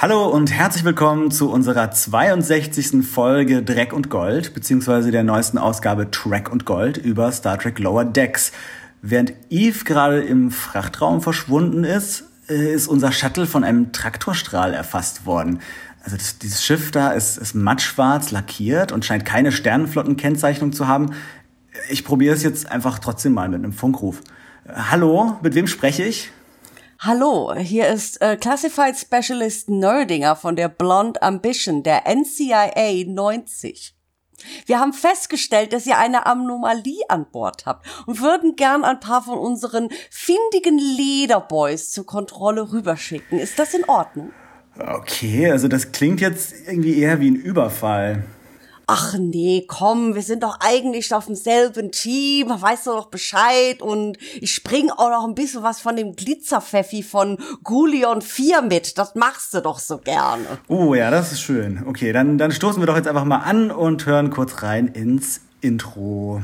Hallo und herzlich willkommen zu unserer 62. Folge Dreck und Gold, beziehungsweise der neuesten Ausgabe Track und Gold über Star Trek Lower Decks. Während Eve gerade im Frachtraum verschwunden ist, äh, ist unser Shuttle von einem Traktorstrahl erfasst worden. Also das, dieses Schiff da ist, ist mattschwarz lackiert und scheint keine Sternenflottenkennzeichnung zu haben. Ich probiere es jetzt einfach trotzdem mal mit einem Funkruf. Hallo, mit wem spreche ich? Hallo, hier ist äh, Classified Specialist Nerdinger von der Blonde Ambition, der NCIA 90. Wir haben festgestellt, dass ihr eine Anomalie an Bord habt und würden gern ein paar von unseren findigen Lederboys zur Kontrolle rüberschicken. Ist das in Ordnung? Okay, also das klingt jetzt irgendwie eher wie ein Überfall ach nee, komm, wir sind doch eigentlich auf demselben Team, weißt du doch Bescheid und ich spring auch noch ein bisschen was von dem Glitzerpfeffi von Gulion 4 mit. Das machst du doch so gerne. Oh ja, das ist schön. Okay, dann, dann stoßen wir doch jetzt einfach mal an und hören kurz rein ins Intro.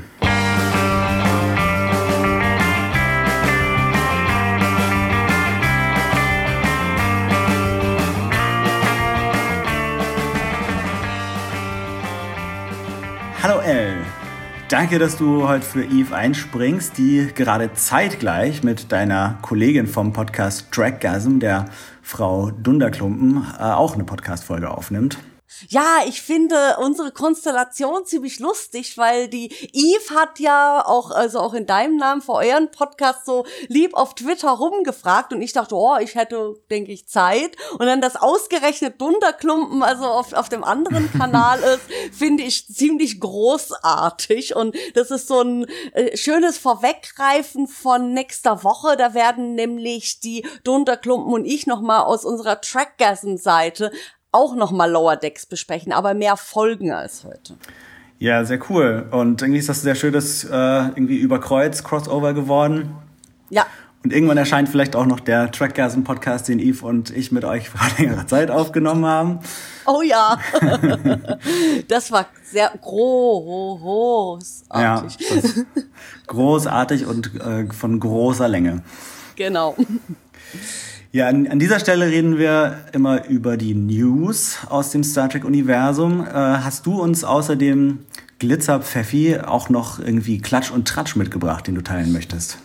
Danke, dass du heute für Eve einspringst, die gerade zeitgleich mit deiner Kollegin vom Podcast Draggasm, der Frau Dunderklumpen, äh, auch eine Podcast-Folge aufnimmt. Ja, ich finde unsere Konstellation ziemlich lustig, weil die Eve hat ja auch, also auch in deinem Namen vor euren Podcast so lieb auf Twitter rumgefragt und ich dachte, oh, ich hätte, denke ich, Zeit. Und dann das ausgerechnet Dunderklumpen, also auf, auf dem anderen Kanal ist, finde ich ziemlich großartig. Und das ist so ein äh, schönes Vorweggreifen von nächster Woche. Da werden nämlich die Dunderklumpen und ich nochmal aus unserer Trackgasm-Seite auch nochmal Lower Decks besprechen, aber mehr Folgen als heute. Ja, sehr cool. Und irgendwie ist das sehr schönes, äh, irgendwie über Kreuz, Crossover geworden. Ja. Und irgendwann erscheint vielleicht auch noch der Trackgasm-Podcast, den Eve und ich mit euch vor längerer Zeit aufgenommen haben. Oh ja. das war sehr großartig. Ja, großartig und äh, von großer Länge. Genau. Ja, an, an, dieser Stelle reden wir immer über die News aus dem Star Trek-Universum. Äh, hast du uns außerdem Glitzer Pfeffi auch noch irgendwie Klatsch und Tratsch mitgebracht, den du teilen möchtest?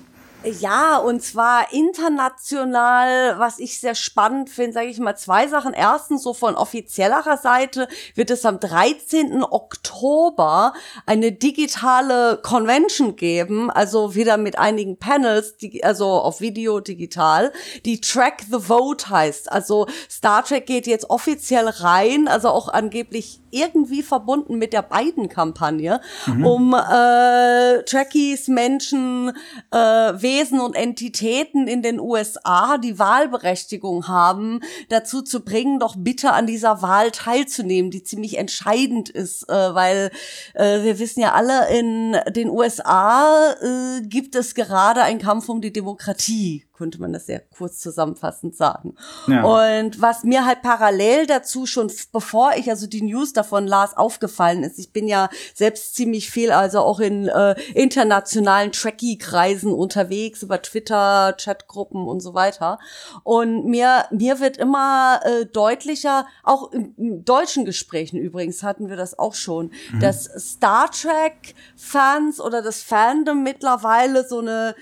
Ja, und zwar international, was ich sehr spannend finde, sage ich mal zwei Sachen. Erstens, so von offizieller Seite wird es am 13. Oktober eine digitale Convention geben, also wieder mit einigen Panels, die, also auf Video digital, die Track the Vote heißt. Also Star Trek geht jetzt offiziell rein, also auch angeblich irgendwie verbunden mit der beiden Kampagne, mhm. um äh, Trekkies, Menschen, äh, Wesen und Entitäten in den USA, die Wahlberechtigung haben, dazu zu bringen, doch bitte an dieser Wahl teilzunehmen, die ziemlich entscheidend ist, äh, weil äh, wir wissen ja alle, in den USA äh, gibt es gerade einen Kampf um die Demokratie könnte man das sehr kurz zusammenfassend sagen. Ja. Und was mir halt parallel dazu schon, bevor ich also die News davon las, aufgefallen ist, ich bin ja selbst ziemlich viel, also auch in äh, internationalen Trekkie-Kreisen unterwegs, über Twitter, Chatgruppen und so weiter. Und mir, mir wird immer äh, deutlicher, auch in, in deutschen Gesprächen übrigens hatten wir das auch schon, mhm. dass Star Trek-Fans oder das Fandom mittlerweile so eine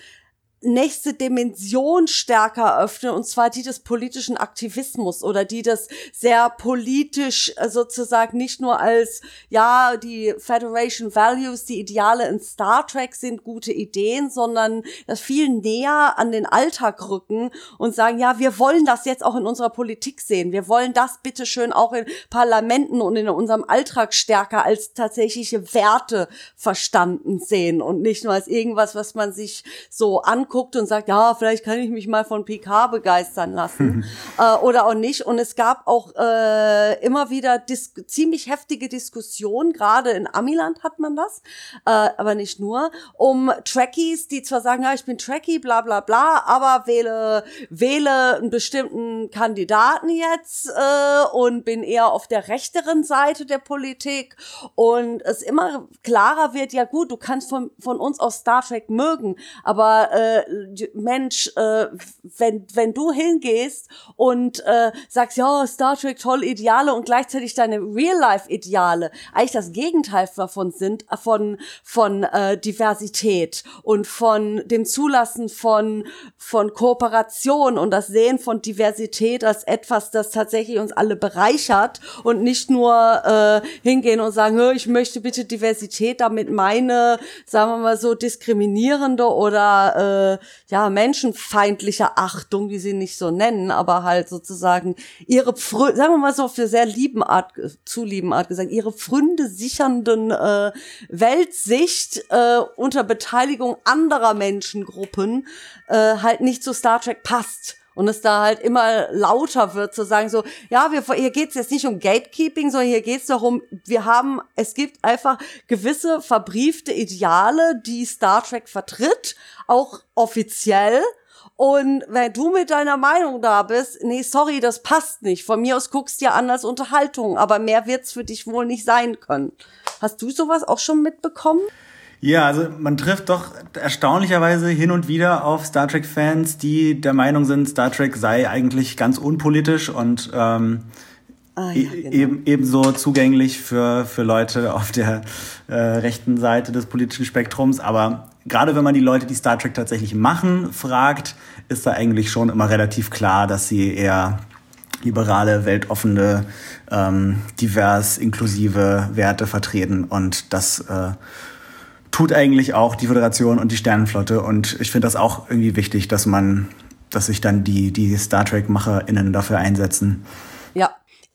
nächste Dimension stärker öffnen, und zwar die des politischen Aktivismus oder die des sehr politisch äh, sozusagen nicht nur als, ja, die Federation Values, die Ideale in Star Trek sind gute Ideen, sondern das viel näher an den Alltag rücken und sagen, ja, wir wollen das jetzt auch in unserer Politik sehen. Wir wollen das bitteschön auch in Parlamenten und in unserem Alltag stärker als tatsächliche Werte verstanden sehen und nicht nur als irgendwas, was man sich so an anguckt und sagt, ja, vielleicht kann ich mich mal von PK begeistern lassen. Äh, oder auch nicht. Und es gab auch äh, immer wieder dis ziemlich heftige Diskussionen, gerade in Amiland hat man das, äh, aber nicht nur, um Trekkies, die zwar sagen, ja, ich bin Trekkie, bla bla bla, aber wähle, wähle einen bestimmten Kandidaten jetzt äh, und bin eher auf der rechteren Seite der Politik. Und es immer klarer wird, ja gut, du kannst von, von uns aus Star Trek mögen, aber äh, äh, Mensch, äh, wenn, wenn du hingehst und äh, sagst, ja, Star Trek, tolle Ideale und gleichzeitig deine Real-Life-Ideale eigentlich das Gegenteil davon sind, von, von äh, Diversität und von dem Zulassen von, von Kooperation und das Sehen von Diversität als etwas, das tatsächlich uns alle bereichert und nicht nur äh, hingehen und sagen, ich möchte bitte Diversität, damit meine, sagen wir mal so, diskriminierende oder äh, ja menschenfeindliche Achtung, die sie nicht so nennen, aber halt sozusagen ihre, Pfrü sagen wir mal so der sehr lieben Art, zu lieben Art gesagt, ihre Pfründe sichernden äh, Weltsicht äh, unter Beteiligung anderer Menschengruppen äh, halt nicht zu Star Trek passt und es da halt immer lauter wird, zu sagen so, ja, wir, hier geht's jetzt nicht um Gatekeeping, sondern hier geht's darum, wir haben, es gibt einfach gewisse verbriefte Ideale, die Star Trek vertritt, auch offiziell. Und wenn du mit deiner Meinung da bist, nee, sorry, das passt nicht. Von mir aus guckst ja an als Unterhaltung, aber mehr wird's für dich wohl nicht sein können. Hast du sowas auch schon mitbekommen? Ja, also man trifft doch erstaunlicherweise hin und wieder auf Star Trek-Fans, die der Meinung sind, Star Trek sei eigentlich ganz unpolitisch und ähm, ah, ja, e- genau. eben, ebenso zugänglich für, für Leute auf der äh, rechten Seite des politischen Spektrums. Aber gerade wenn man die Leute, die Star Trek tatsächlich machen, fragt, ist da eigentlich schon immer relativ klar, dass sie eher liberale, weltoffene, ähm, divers, inklusive Werte vertreten und das äh, tut eigentlich auch die Föderation und die Sternenflotte. Und ich finde das auch irgendwie wichtig, dass man, dass sich dann die, die Star Trek-MacherInnen dafür einsetzen.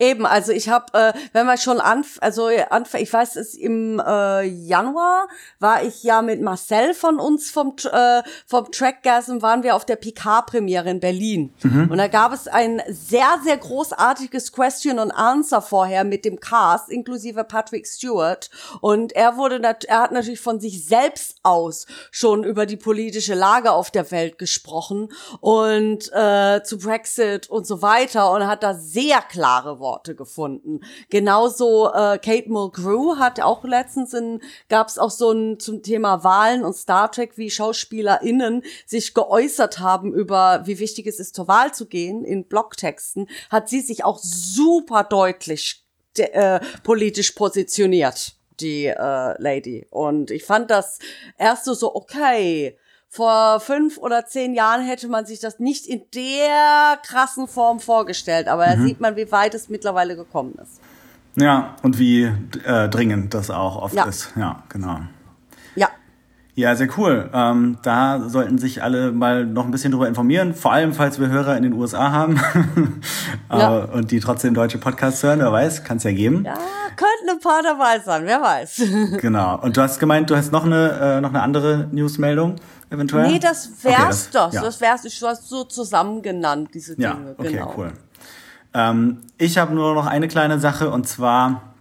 Eben, also ich habe, äh, wenn wir schon anf also anf ich weiß, es im äh, Januar war ich ja mit Marcel von uns vom äh, vom Trackgasm waren wir auf der Picard-Premiere in Berlin mhm. und da gab es ein sehr sehr großartiges Question and Answer vorher mit dem Cast inklusive Patrick Stewart und er wurde er hat natürlich von sich selbst aus schon über die politische Lage auf der Welt gesprochen und äh, zu Brexit und so weiter und hat da sehr klare Worte Worte gefunden. Genauso äh, Kate Mulgrew hat auch letztens in, gab es auch so ein zum Thema Wahlen und Star Trek, wie SchauspielerInnen sich geäußert haben über, wie wichtig es ist, zur Wahl zu gehen in Blogtexten, hat sie sich auch super deutlich äh, politisch positioniert die äh, Lady. Und ich fand das erst so okay, vor fünf oder zehn Jahren hätte man sich das nicht in der krassen Form vorgestellt. Aber da mhm. sieht man, wie weit es mittlerweile gekommen ist. Ja, und wie äh, dringend das auch oft ja. ist. Ja, genau. Ja. Ja, sehr cool. Ähm, da sollten sich alle mal noch ein bisschen drüber informieren, vor allem falls wir Hörer in den USA haben ja. und die trotzdem deutsche Podcasts hören, wer weiß, kann es ja geben. Ja, könnten ein paar dabei sein, wer weiß. genau. Und du hast gemeint, du hast noch eine, äh, noch eine andere Newsmeldung eventuell? Nee, das wär's okay, das, doch. Ja. Das wär's. Ich hast so zusammen genannt, diese Dinge. Ja, okay, genau. cool. Ähm, ich habe nur noch eine kleine Sache und zwar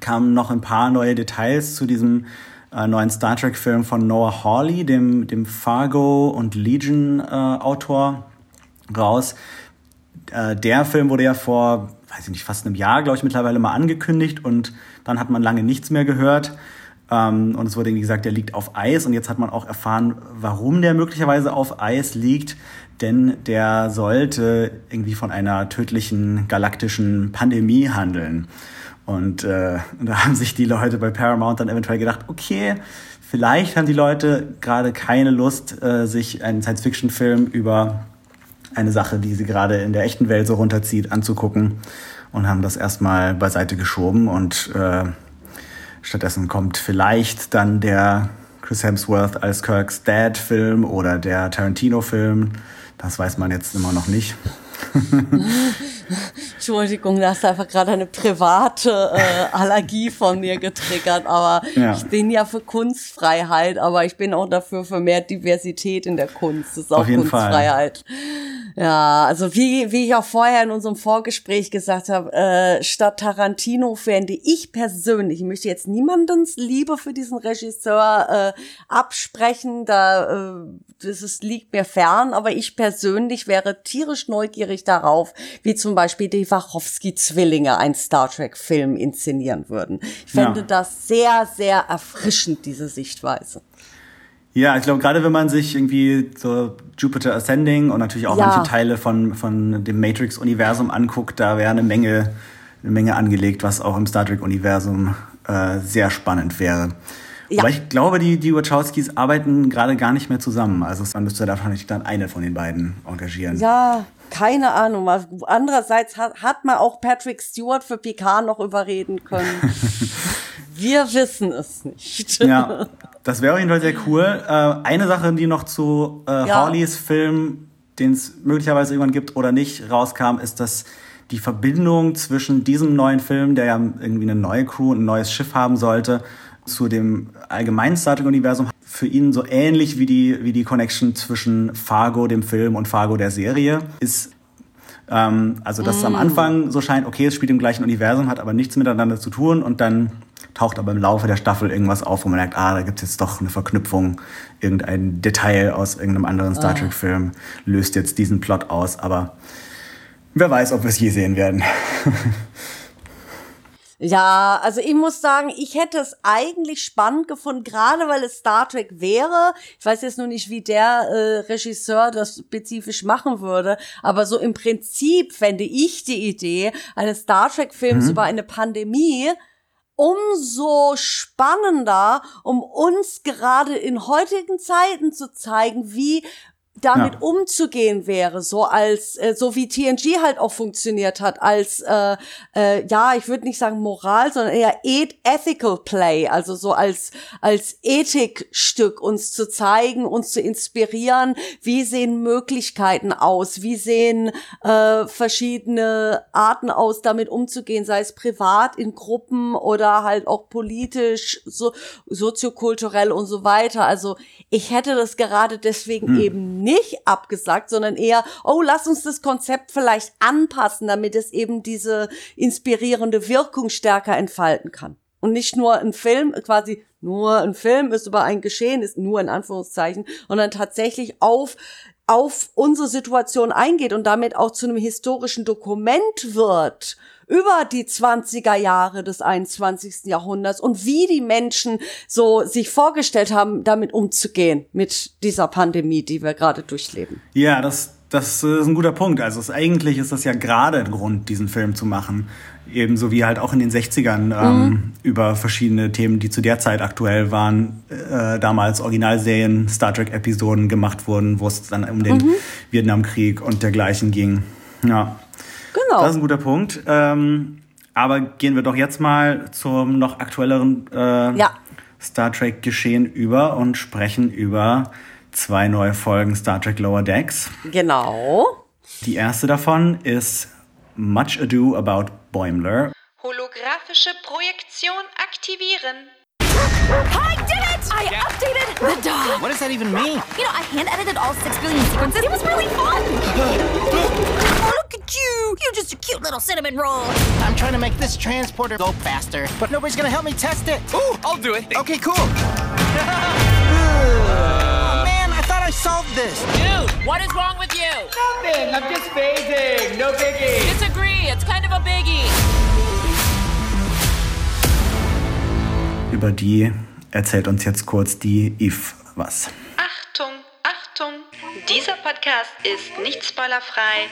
kamen noch ein paar neue Details zu diesem äh, neuen Star Trek-Film von Noah Hawley, dem, dem Fargo und Legion-Autor, äh, raus. Äh, der Film wurde ja vor, weiß ich nicht, fast einem Jahr, glaube ich, mittlerweile mal angekündigt und dann hat man lange nichts mehr gehört. Ähm, und es wurde irgendwie gesagt, der liegt auf Eis. Und jetzt hat man auch erfahren, warum der möglicherweise auf Eis liegt. Denn der sollte irgendwie von einer tödlichen galaktischen Pandemie handeln. Und äh, da haben sich die Leute bei Paramount dann eventuell gedacht, okay, vielleicht haben die Leute gerade keine Lust, äh, sich einen Science-Fiction-Film über eine Sache, die sie gerade in der echten Welt so runterzieht, anzugucken und haben das erstmal beiseite geschoben und äh, Stattdessen kommt vielleicht dann der Chris Hemsworth als Kirk's Dad-Film oder der Tarantino-Film. Das weiß man jetzt immer noch nicht. Entschuldigung, da hast du einfach gerade eine private äh, Allergie von mir getriggert, aber ja. ich bin ja für Kunstfreiheit, aber ich bin auch dafür für mehr Diversität in der Kunst. Das ist auch Kunstfreiheit. Fall. Ja, also wie, wie ich auch vorher in unserem Vorgespräch gesagt habe, äh, statt Tarantino fände ich persönlich, ich möchte jetzt niemandens Liebe für diesen Regisseur äh, absprechen, da äh, das ist, liegt mir fern, aber ich persönlich wäre tierisch neugierig darauf, wie zum Beispiel die Wachowski-Zwillinge einen Star Trek-Film inszenieren würden. Ich fände ja. das sehr, sehr erfrischend, diese Sichtweise. Ja, ich glaube, gerade wenn man sich irgendwie so Jupiter Ascending und natürlich auch ja. manche Teile von, von dem Matrix-Universum anguckt, da wäre eine Menge, eine Menge angelegt, was auch im Star Trek-Universum äh, sehr spannend wäre. Ja. Aber ich glaube, die, die Wachowskis arbeiten gerade gar nicht mehr zusammen. Also man müsste da wahrscheinlich dann eine von den beiden engagieren. Ja, keine Ahnung. Andererseits hat, hat man auch Patrick Stewart für Picard noch überreden können. Wir wissen es nicht. Ja, das wäre auf jeden Fall sehr cool. Äh, eine Sache, die noch zu äh, ja. Hawleys Film, den es möglicherweise irgendwann gibt oder nicht, rauskam, ist, dass die Verbindung zwischen diesem neuen Film, der ja irgendwie eine neue Crew und ein neues Schiff haben sollte, zu dem allgemeinen Star Trek-Universum für ihn so ähnlich wie die, wie die Connection zwischen Fargo, dem Film, und Fargo, der Serie, ist. Ähm, also, dass mm. es am mm. Anfang so scheint, okay, es spielt im gleichen Universum, hat aber nichts miteinander zu tun und dann taucht aber im Laufe der Staffel irgendwas auf, wo man merkt, ah, da gibt es jetzt doch eine Verknüpfung, irgendein Detail aus irgendeinem anderen Star ah. Trek-Film löst jetzt diesen Plot aus, aber wer weiß, ob wir es je sehen werden. Ja, also ich muss sagen, ich hätte es eigentlich spannend gefunden, gerade weil es Star Trek wäre. Ich weiß jetzt nur nicht, wie der äh, Regisseur das spezifisch machen würde, aber so im Prinzip fände ich die Idee eines Star Trek-Films mhm. über eine Pandemie umso spannender, um uns gerade in heutigen Zeiten zu zeigen, wie damit ja. umzugehen wäre, so als äh, so wie TNG halt auch funktioniert hat, als äh, äh, ja, ich würde nicht sagen Moral, sondern eher ethical play, also so als als Ethikstück uns zu zeigen, uns zu inspirieren, wie sehen Möglichkeiten aus, wie sehen äh, verschiedene Arten aus, damit umzugehen, sei es privat in Gruppen oder halt auch politisch, so soziokulturell und so weiter. Also ich hätte das gerade deswegen hm. eben nicht abgesagt, sondern eher, oh, lass uns das Konzept vielleicht anpassen, damit es eben diese inspirierende Wirkung stärker entfalten kann. Und nicht nur ein Film, quasi nur ein Film ist über ein Geschehen, ist nur in Anführungszeichen, sondern tatsächlich auf auf unsere Situation eingeht und damit auch zu einem historischen Dokument wird über die 20er Jahre des 21. Jahrhunderts und wie die Menschen so sich vorgestellt haben, damit umzugehen mit dieser Pandemie, die wir gerade durchleben. Ja, das, das ist ein guter Punkt. Also es, eigentlich ist das ja gerade ein Grund, diesen Film zu machen. Ebenso wie halt auch in den 60ern ähm, mhm. über verschiedene Themen, die zu der Zeit aktuell waren, äh, damals Originalserien, Star Trek-Episoden gemacht wurden, wo es dann um den mhm. Vietnamkrieg und dergleichen ging. Ja. Genau. Das ist ein guter Punkt. Ähm, aber gehen wir doch jetzt mal zum noch aktuelleren äh, ja. Star Trek Geschehen über und sprechen über zwei neue Folgen Star Trek Lower Decks. Genau. Die erste davon ist Much Ado About Boimler. Holographische Projektion aktivieren. I did it! I yeah. updated the dog. What does that even mean? You know, I hand edited all six billion sequences. It was really fun. oh, look at you! You're just a cute little cinnamon roll. I'm trying to make this transporter go faster, but nobody's gonna help me test it. Ooh, I'll do it. Okay, cool. solved this. Dude, what is wrong with you? Nothing. I'm just phasing. No biggie. Disagree. It's kind of a biggie. Über die erzählt uns jetzt kurz die Eve was. Achtung, Achtung! Dieser Podcast ist nicht spoilerfrei,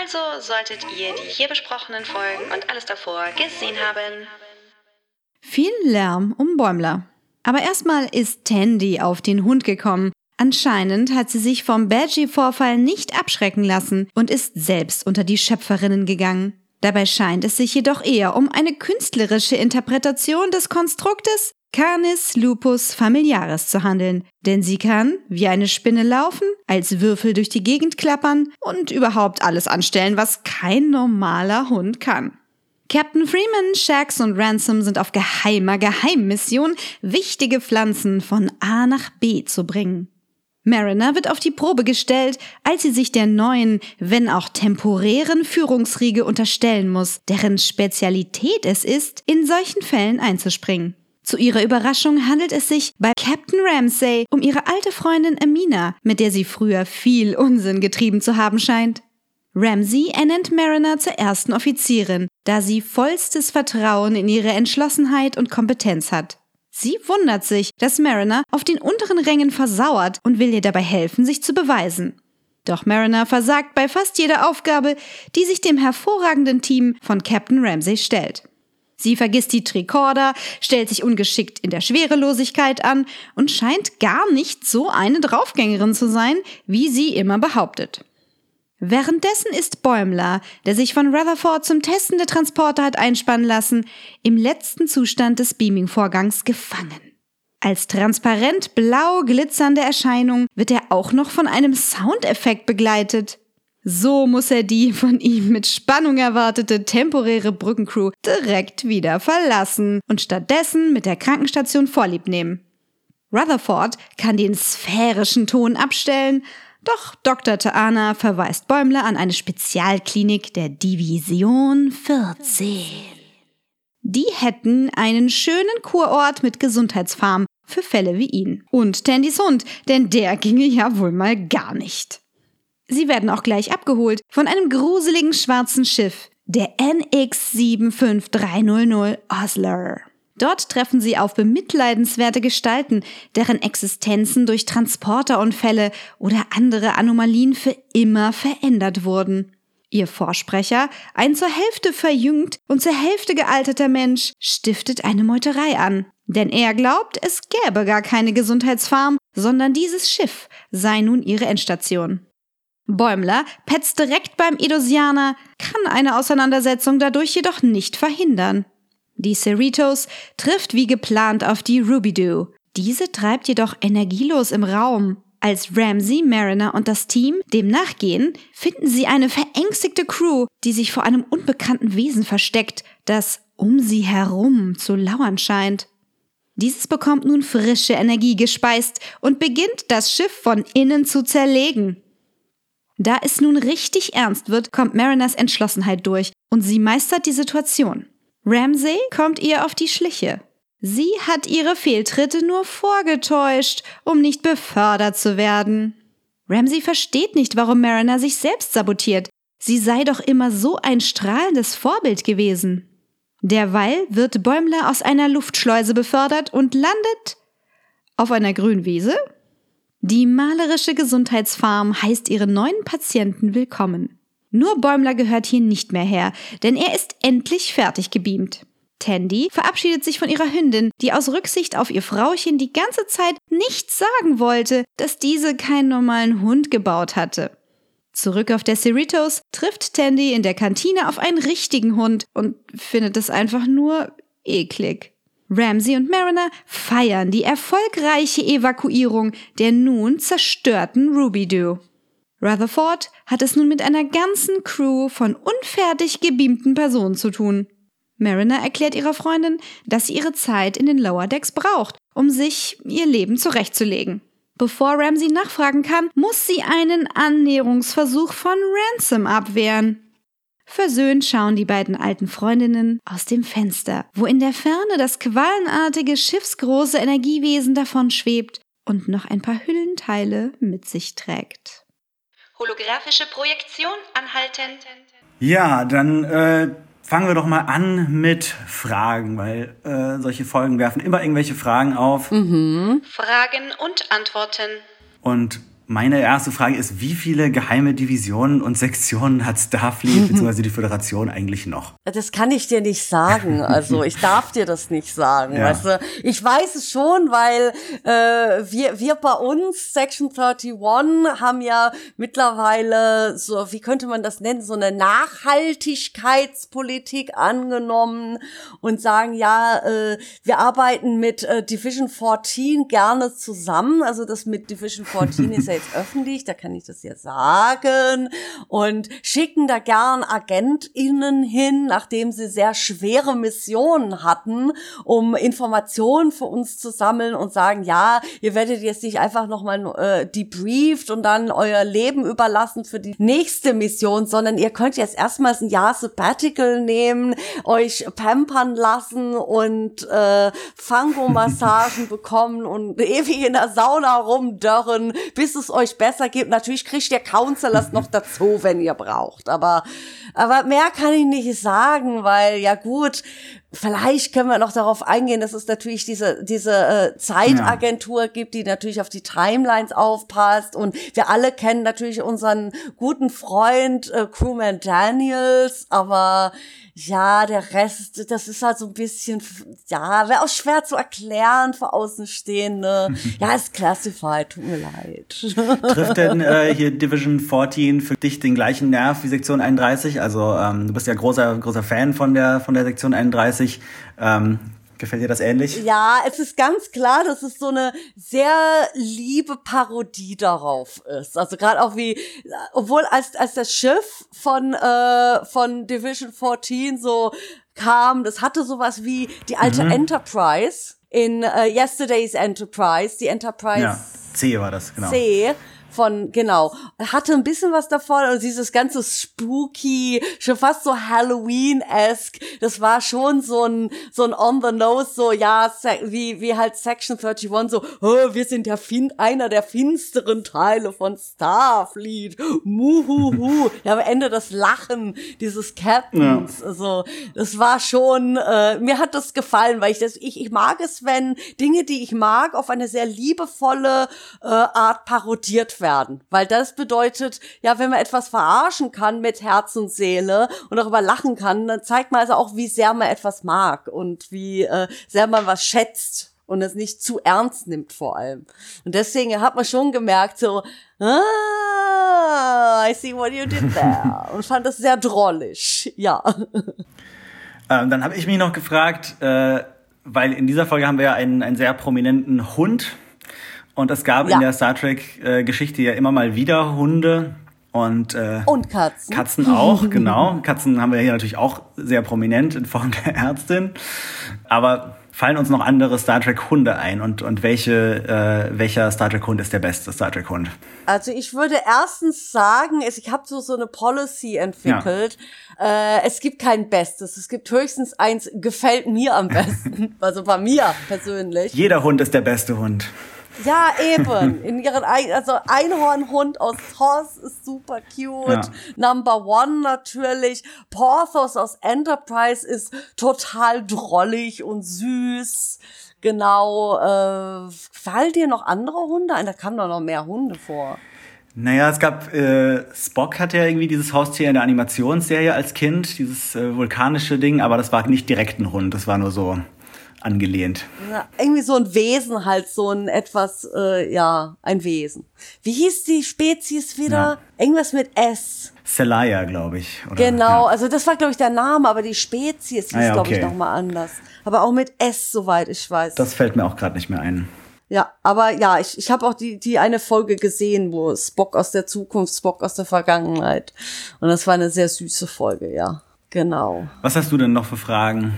also solltet ihr die hier besprochenen Folgen und alles davor gesehen haben. Viel Lärm um Bäumler. Aber erstmal ist Tandy auf den Hund gekommen. Anscheinend hat sie sich vom Badgie-Vorfall nicht abschrecken lassen und ist selbst unter die Schöpferinnen gegangen. Dabei scheint es sich jedoch eher um eine künstlerische Interpretation des Konstruktes Canis lupus familiaris zu handeln, denn sie kann wie eine Spinne laufen, als Würfel durch die Gegend klappern und überhaupt alles anstellen, was kein normaler Hund kann. Captain Freeman, Shax und Ransom sind auf geheimer Geheimmission, wichtige Pflanzen von A nach B zu bringen. Mariner wird auf die Probe gestellt, als sie sich der neuen, wenn auch temporären Führungsriege unterstellen muss, deren Spezialität es ist, in solchen Fällen einzuspringen. Zu ihrer Überraschung handelt es sich bei Captain Ramsay um ihre alte Freundin Amina, mit der sie früher viel Unsinn getrieben zu haben scheint. Ramsay ernennt Mariner zur ersten Offizierin, da sie vollstes Vertrauen in ihre Entschlossenheit und Kompetenz hat. Sie wundert sich, dass Mariner auf den unteren Rängen versauert und will ihr dabei helfen, sich zu beweisen. Doch Mariner versagt bei fast jeder Aufgabe, die sich dem hervorragenden Team von Captain Ramsey stellt. Sie vergisst die Tricorder, stellt sich ungeschickt in der Schwerelosigkeit an und scheint gar nicht so eine Draufgängerin zu sein, wie sie immer behauptet. Währenddessen ist Bäumler, der sich von Rutherford zum Testen der Transporter hat einspannen lassen, im letzten Zustand des Beaming-Vorgangs gefangen. Als transparent blau glitzernde Erscheinung wird er auch noch von einem Soundeffekt begleitet. So muss er die von ihm mit Spannung erwartete temporäre Brückencrew direkt wieder verlassen und stattdessen mit der Krankenstation Vorlieb nehmen. Rutherford kann den sphärischen Ton abstellen, doch Dr. Taana verweist Bäumler an eine Spezialklinik der Division 14. Die hätten einen schönen Kurort mit Gesundheitsfarm für Fälle wie ihn. Und Tandys Hund, denn der ginge ja wohl mal gar nicht. Sie werden auch gleich abgeholt von einem gruseligen schwarzen Schiff, der NX 75300 Osler. Dort treffen sie auf bemitleidenswerte Gestalten, deren Existenzen durch Transporterunfälle oder andere Anomalien für immer verändert wurden. Ihr Vorsprecher, ein zur Hälfte verjüngt und zur Hälfte gealterter Mensch, stiftet eine Meuterei an. Denn er glaubt, es gäbe gar keine Gesundheitsfarm, sondern dieses Schiff sei nun ihre Endstation. Bäumler petzt direkt beim Edosianer, kann eine Auseinandersetzung dadurch jedoch nicht verhindern. Die Cerritos trifft wie geplant auf die Rubidoux. Diese treibt jedoch energielos im Raum. Als Ramsey, Mariner und das Team dem nachgehen, finden sie eine verängstigte Crew, die sich vor einem unbekannten Wesen versteckt, das um sie herum zu lauern scheint. Dieses bekommt nun frische Energie gespeist und beginnt das Schiff von innen zu zerlegen. Da es nun richtig ernst wird, kommt Mariners Entschlossenheit durch und sie meistert die Situation. Ramsey kommt ihr auf die Schliche. Sie hat ihre Fehltritte nur vorgetäuscht, um nicht befördert zu werden. Ramsey versteht nicht, warum Mariner sich selbst sabotiert. Sie sei doch immer so ein strahlendes Vorbild gewesen. Derweil wird Bäumler aus einer Luftschleuse befördert und landet auf einer Grünwiese die malerische Gesundheitsfarm heißt ihre neuen Patienten willkommen. Nur Bäumler gehört hier nicht mehr her, denn er ist endlich fertig gebeamt. Tandy verabschiedet sich von ihrer Hündin, die aus Rücksicht auf ihr Frauchen die ganze Zeit nichts sagen wollte, dass diese keinen normalen Hund gebaut hatte. Zurück auf der Cerritos trifft Tandy in der Kantine auf einen richtigen Hund und findet es einfach nur eklig. Ramsey und Mariner feiern die erfolgreiche Evakuierung der nun zerstörten Rubidoux. Rutherford hat es nun mit einer ganzen Crew von unfertig gebeamten Personen zu tun. Mariner erklärt ihrer Freundin, dass sie ihre Zeit in den Lower Decks braucht, um sich ihr Leben zurechtzulegen. Bevor Ramsey nachfragen kann, muss sie einen Annäherungsversuch von Ransom abwehren. Versöhnt schauen die beiden alten Freundinnen aus dem Fenster, wo in der Ferne das quallenartige schiffsgroße Energiewesen davon schwebt und noch ein paar Hüllenteile mit sich trägt. Holographische Projektion anhalten. Ja, dann äh, fangen wir doch mal an mit Fragen, weil äh, solche Folgen werfen immer irgendwelche Fragen auf. Mhm. Fragen und Antworten. Und meine erste Frage ist, wie viele geheime Divisionen und Sektionen hat Starfleet bzw. die Föderation eigentlich noch? Das kann ich dir nicht sagen. Also ich darf dir das nicht sagen. Ja. Weißt du? Ich weiß es schon, weil äh, wir, wir bei uns, Section 31, haben ja mittlerweile so, wie könnte man das nennen, so eine Nachhaltigkeitspolitik angenommen und sagen, ja, äh, wir arbeiten mit äh, Division 14 gerne zusammen. Also das mit Division 14 ist ja jetzt öffentlich, da kann ich das ja sagen und schicken da gern AgentInnen hin, nachdem sie sehr schwere Missionen hatten, um Informationen für uns zu sammeln und sagen, ja, ihr werdet jetzt nicht einfach nochmal äh, debrieft und dann euer Leben überlassen für die nächste Mission, sondern ihr könnt jetzt erstmals ein Jahr Sabbatical nehmen, euch pampern lassen und äh, Fango-Massagen bekommen und ewig in der Sauna rumdörren, bis es euch besser geht. Natürlich kriegt ihr Counselors noch dazu, wenn ihr braucht. Aber, aber mehr kann ich nicht sagen, weil ja gut, Vielleicht können wir noch darauf eingehen, dass es natürlich diese, diese äh, Zeitagentur gibt, die natürlich auf die Timelines aufpasst. Und wir alle kennen natürlich unseren guten Freund äh, Crewman Daniels, aber ja, der Rest, das ist halt so ein bisschen, ja, wäre auch schwer zu erklären für Außenstehende. ja, ist classified, tut mir leid. Trifft denn äh, hier Division 14 für dich den gleichen Nerv wie Sektion 31? Also ähm, du bist ja großer, großer Fan von der, von der Sektion 31. Ähm, Gefällt dir das ähnlich? Ja, es ist ganz klar, dass es so eine sehr liebe Parodie darauf ist. Also gerade auch wie, obwohl als, als das Schiff von, äh, von Division 14 so kam, das hatte sowas wie die alte Mhm. Enterprise in äh, Yesterday's Enterprise, die Enterprise Ja, C war das, genau. C von, genau, hatte ein bisschen was davon und dieses ganze spooky, schon fast so Halloween-esque, das war schon so ein, so ein on the nose, so, ja, wie, wie halt Section 31, so, oh, wir sind der fin einer der finsteren Teile von Starfleet, muhuhu, ja, am Ende das Lachen dieses Captains, also, das war schon, äh, mir hat das gefallen, weil ich das, ich, ich mag es, wenn Dinge, die ich mag, auf eine sehr liebevolle äh, Art parodiert werden. Weil das bedeutet, ja, wenn man etwas verarschen kann mit Herz und Seele und darüber lachen kann, dann zeigt man also auch, wie sehr man etwas mag und wie äh, sehr man was schätzt und es nicht zu ernst nimmt vor allem. Und deswegen hat man schon gemerkt, so, ah, I see what you did there. Und fand das sehr drollig, ja. Ähm, dann habe ich mich noch gefragt, äh, weil in dieser Folge haben wir ja einen, einen sehr prominenten Hund. Und es gab Ja. in der Star Trek-Geschichte ja immer mal wieder Hunde und, äh, Und Katzen. Katzen auch, genau. Katzen haben wir hier natürlich auch sehr prominent in Form der Ärztin. Aber fallen uns noch andere Star Trek-Hunde ein? Und, und welche, äh, welcher Star Trek-Hund ist der beste Star Trek-Hund? Also ich würde erstens sagen, ich habe so so eine Policy entwickelt. Äh, es gibt kein Bestes. Es gibt höchstens eins, gefällt mir am besten. also bei mir persönlich. Jeder Hund ist der beste Hund. Ja, eben. In ihren Ei- also Einhornhund aus Toss ist super cute. Ja. Number One natürlich. Porthos aus Enterprise ist total drollig und süß. Genau. Äh, fallen dir noch andere Hunde ein? Da kamen doch noch mehr Hunde vor. Naja, es gab, äh, Spock hatte ja irgendwie dieses Haustier in der Animationsserie als Kind, dieses äh, vulkanische Ding, aber das war nicht direkt ein Hund, das war nur so angelehnt. Ja, irgendwie so ein Wesen halt, so ein etwas, äh, ja, ein Wesen. Wie hieß die Spezies wieder? Ja. Irgendwas mit S. Celaya, glaube ich. Oder, Genau, Ja. also das war, glaube ich, der Name, aber die Spezies hieß, Ah ja, glaube ich, okay. nochmal anders. Aber auch mit S, soweit ich weiß. Das fällt mir auch gerade nicht mehr ein. ja, aber ja, ich, ich habe auch die, die eine Folge gesehen, wo Spock aus der Zukunft, Spock aus der Vergangenheit. Und das war eine sehr süße Folge, ja. Genau. Was hast du denn noch für Fragen?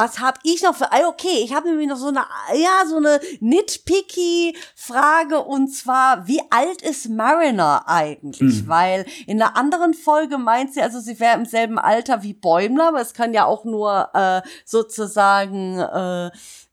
Was hab ich noch für? ah, Okay, ich habe nämlich noch so eine, ja, so eine nitpicky Frage und zwar, wie alt ist Mariner eigentlich? Weil in der anderen Folge meint sie, also sie wäre im selben Alter wie Bäumler, aber es kann ja auch nur äh, sozusagen äh,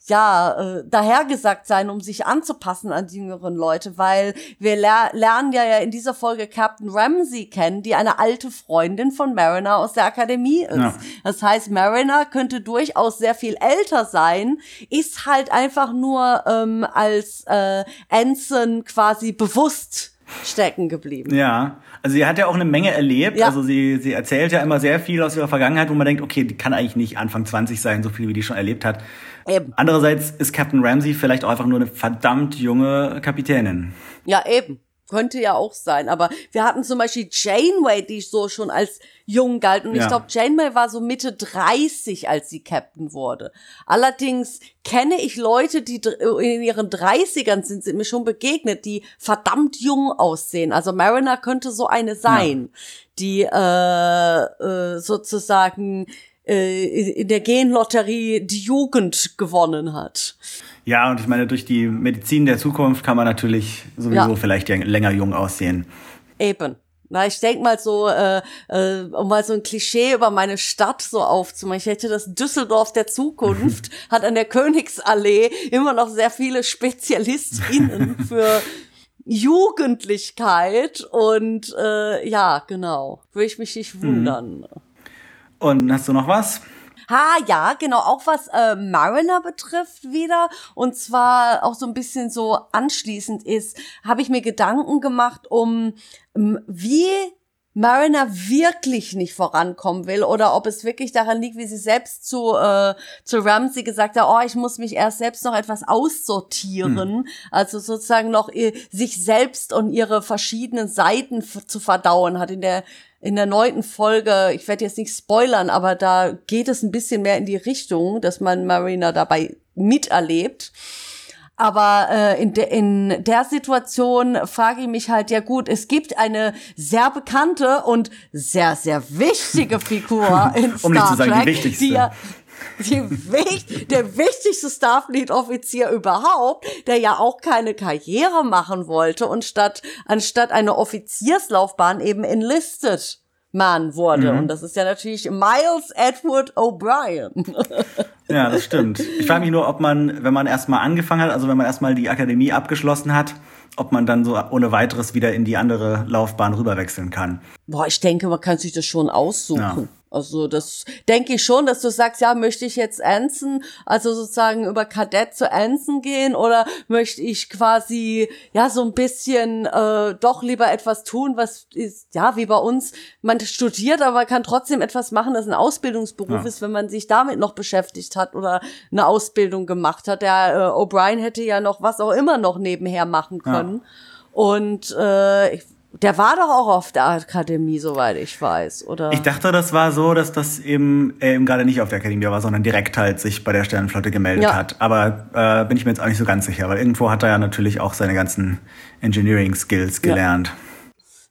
ja, äh, dahergesagt sein, um sich anzupassen an die jüngeren Leute, weil wir ler lernen ja, ja in dieser Folge Captain Ramsey kennen, die eine alte Freundin von Mariner aus der Akademie ist. Ja. Das heißt, Mariner könnte durchaus sehr viel älter sein, ist halt einfach nur ähm, als äh, Ensign quasi bewusst stecken geblieben. Ja, also sie hat ja auch eine Menge erlebt. Ja. Also sie, sie erzählt ja immer sehr viel aus ihrer Vergangenheit, wo man denkt, okay, die kann eigentlich nicht Anfang 20 sein, so viel wie die schon erlebt hat. Eben. Andererseits ist Captain Ramsey vielleicht auch einfach nur eine verdammt junge Kapitänin. Ja, eben. Könnte ja auch sein. Aber wir hatten zum Beispiel Janeway, die so schon als jung galt. Und ich Ja. glaube, Janeway war so Mitte 30, als sie Captain wurde. Allerdings kenne ich Leute, die in ihren 30ern sind, sind mir schon begegnet, die verdammt jung aussehen. Also Mariner könnte so eine sein, die äh, äh, sozusagen äh, in der Genlotterie die Jugend gewonnen hat. Ja, und ich meine, durch die Medizin der Zukunft kann man natürlich sowieso Ja. vielleicht länger jung aussehen. Eben. Na, ich denk mal so, äh, äh, um mal so ein Klischee über meine Stadt so aufzumachen. Ich hätte das Düsseldorf der Zukunft, hat an der Königsallee immer noch sehr viele SpezialistInnen für Jugendlichkeit und äh, ja, genau. Würde ich mich nicht wundern. Und hast du noch was? Ha, ja, genau, auch was äh, Mariner betrifft wieder. Und zwar auch so ein bisschen so anschließend ist, habe ich mir Gedanken gemacht, um ähm, wie Mariner wirklich nicht vorankommen will oder ob es wirklich daran liegt, wie sie selbst zu, äh, zu Ramsey gesagt hat, oh, ich muss mich erst selbst noch etwas aussortieren. Hm. Also sozusagen noch ihr, sich selbst und ihre verschiedenen Seiten zu verdauen hat in der in der neunten Folge, ich werde jetzt nicht spoilern, aber da geht es ein bisschen mehr in die Richtung, dass man Marina dabei miterlebt. Aber äh, in, de, in der Situation frage ich mich halt, ja gut, es gibt eine sehr bekannte und sehr, sehr wichtige Figur in um Star zu sagen, Trek, die wichtigste. die ja die, der wichtigste Starfleet-Offizier überhaupt, der ja auch keine Karriere machen wollte und statt, anstatt eine Offizierslaufbahn eben enlisted man wurde. Mhm. Und das ist ja natürlich Miles Edward O'Brien. ja, das stimmt. Ich frage mich nur, ob man, wenn man erstmal angefangen hat, also wenn man erstmal die Akademie abgeschlossen hat, ob man dann so ohne weiteres wieder in die andere Laufbahn rüberwechseln kann. Boah, ich denke, man kann sich das schon aussuchen. Ja. Also das denke ich schon, dass du sagst, ja, möchte ich jetzt Anson, also sozusagen über Kadett zu Anson gehen oder möchte ich quasi ja so ein bisschen äh, doch lieber etwas tun, was ist ja wie bei uns, man studiert, aber kann trotzdem etwas machen, das ein Ausbildungsberuf ja. ist, wenn man sich damit noch beschäftigt hat oder eine Ausbildung gemacht hat. Der äh, O'Brien hätte ja noch was auch immer noch nebenher machen können. Ja. Und äh, ich der war doch auch auf der Akademie, soweit ich weiß, oder? Ich dachte, das war so, dass das eben, er eben gerade nicht auf der Akademie war, sondern direkt halt sich bei der Sternenflotte gemeldet ja. hat. Aber äh, bin ich mir jetzt auch nicht so ganz sicher, weil irgendwo hat er ja natürlich auch seine ganzen Engineering-Skills gelernt.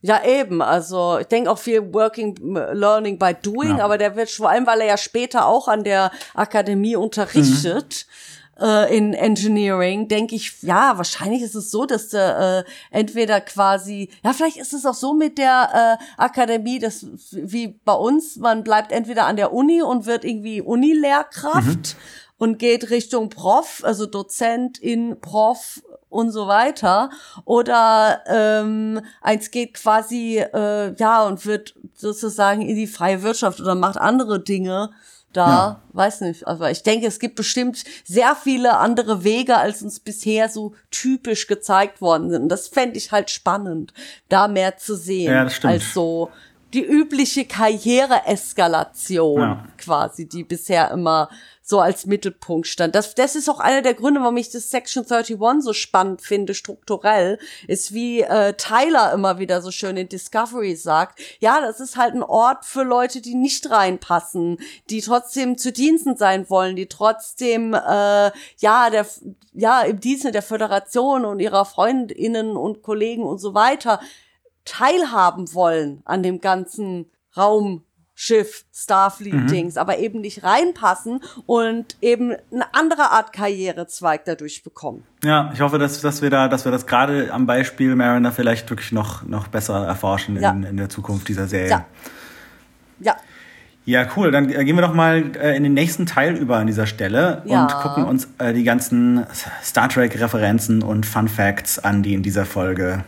Ja. ja. eben. Also ich denke auch viel Working, Learning by Doing, ja. aber der wird vor allem, weil er ja später auch an der Akademie unterrichtet. Mhm äh, in Engineering, denke ich, ja, wahrscheinlich ist es so, dass äh, entweder quasi, ja, vielleicht ist es auch so mit der äh, Akademie, dass wie bei uns, man bleibt entweder an der Uni und wird irgendwie Unilehrkraft mhm. und geht Richtung Prof, also Dozent in Prof und so weiter. Oder ähm, eins geht quasi, äh, ja, und wird sozusagen in die freie Wirtschaft oder macht andere Dinge da, ja. weiß nicht, aber ich denke, es gibt bestimmt sehr viele andere Wege, als uns bisher so typisch gezeigt worden sind. Und das fände ich halt spannend, da mehr zu sehen, ja, das stimmt. als so die übliche Karriereeskalation ja. quasi, die bisher immer so als Mittelpunkt stand. Das, das ist auch einer der Gründe, warum ich das Section 31 so spannend finde, strukturell, ist wie äh, Tyler immer wieder so schön in Discovery sagt, ja, das ist halt ein Ort für Leute, die nicht reinpassen, die trotzdem zu Diensten sein wollen, die trotzdem, äh, ja, der, ja, im Dienste der Föderation und ihrer Freundinnen und Kollegen und so weiter teilhaben wollen an dem ganzen Raum Schiff, Starfleet-Dings, mhm. aber eben nicht reinpassen und eben eine andere Art Karrierezweig dadurch bekommen. Ja, ich hoffe, dass, dass wir da, dass wir das gerade am Beispiel Mariner vielleicht wirklich noch, noch besser erforschen ja. in, in der Zukunft dieser Serie. Ja. Ja. Ja, cool. Dann äh, gehen wir doch mal äh, in den nächsten Teil über an dieser Stelle ja. und gucken uns äh, die ganzen Star Trek-Referenzen und Fun Facts an, die in dieser Folge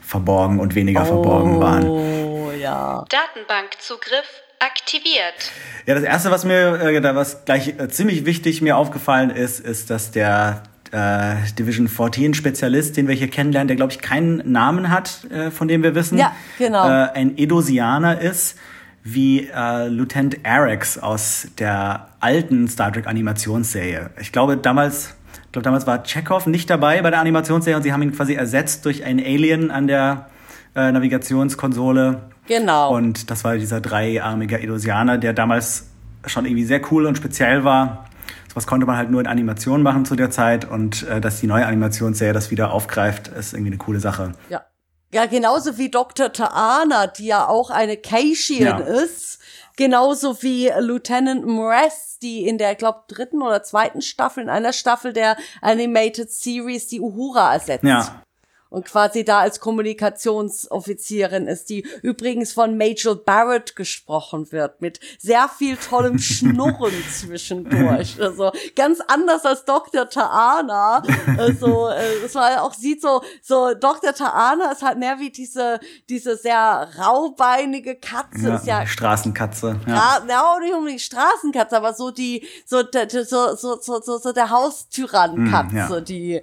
verborgen und weniger oh, verborgen waren. Oh ja. Datenbankzugriff aktiviert. Ja, das erste, was mir äh, da was gleich äh, ziemlich wichtig mir aufgefallen ist, ist, dass der äh, Division 14 Spezialist, den wir hier kennenlernen, der glaube ich keinen Namen hat, äh, von dem wir wissen, ja, genau. äh, ein Edosianer ist, wie äh, Lieutenant Arex aus der alten Star Trek Animationsserie. Ich glaube damals, ich glaube damals war Chekhov nicht dabei bei der Animationsserie und sie haben ihn quasi ersetzt durch einen Alien an der äh, Navigationskonsole Genau. Und das war dieser dreiarmige Edosianer, der damals schon irgendwie sehr cool und speziell war. Was konnte man halt nur in Animationen machen zu der Zeit und äh, dass die neue Animationsserie das wieder aufgreift, ist irgendwie eine coole Sache. Ja. Ja, genauso wie Dr. Taana, die ja auch eine Keishian ja. ist. Genauso wie Lieutenant Mress, die in der, glaube dritten oder zweiten Staffel, in einer Staffel der Animated Series die Uhura ersetzt. Ja. Und quasi da als Kommunikationsoffizierin ist, die übrigens von Major Barrett gesprochen wird, mit sehr viel tollem Schnurren zwischendurch. Also ganz anders als Dr. Taana. Also es war auch sieht so, so Dr. Taana ist halt mehr wie diese, diese sehr raubeinige Katze. Ja, ist ja Straßenkatze. Ja. ja, auch nicht unbedingt Straßenkatze, aber so die, so, so, so, so, so, so der Haustyrannenkatze, Mm, ja. die,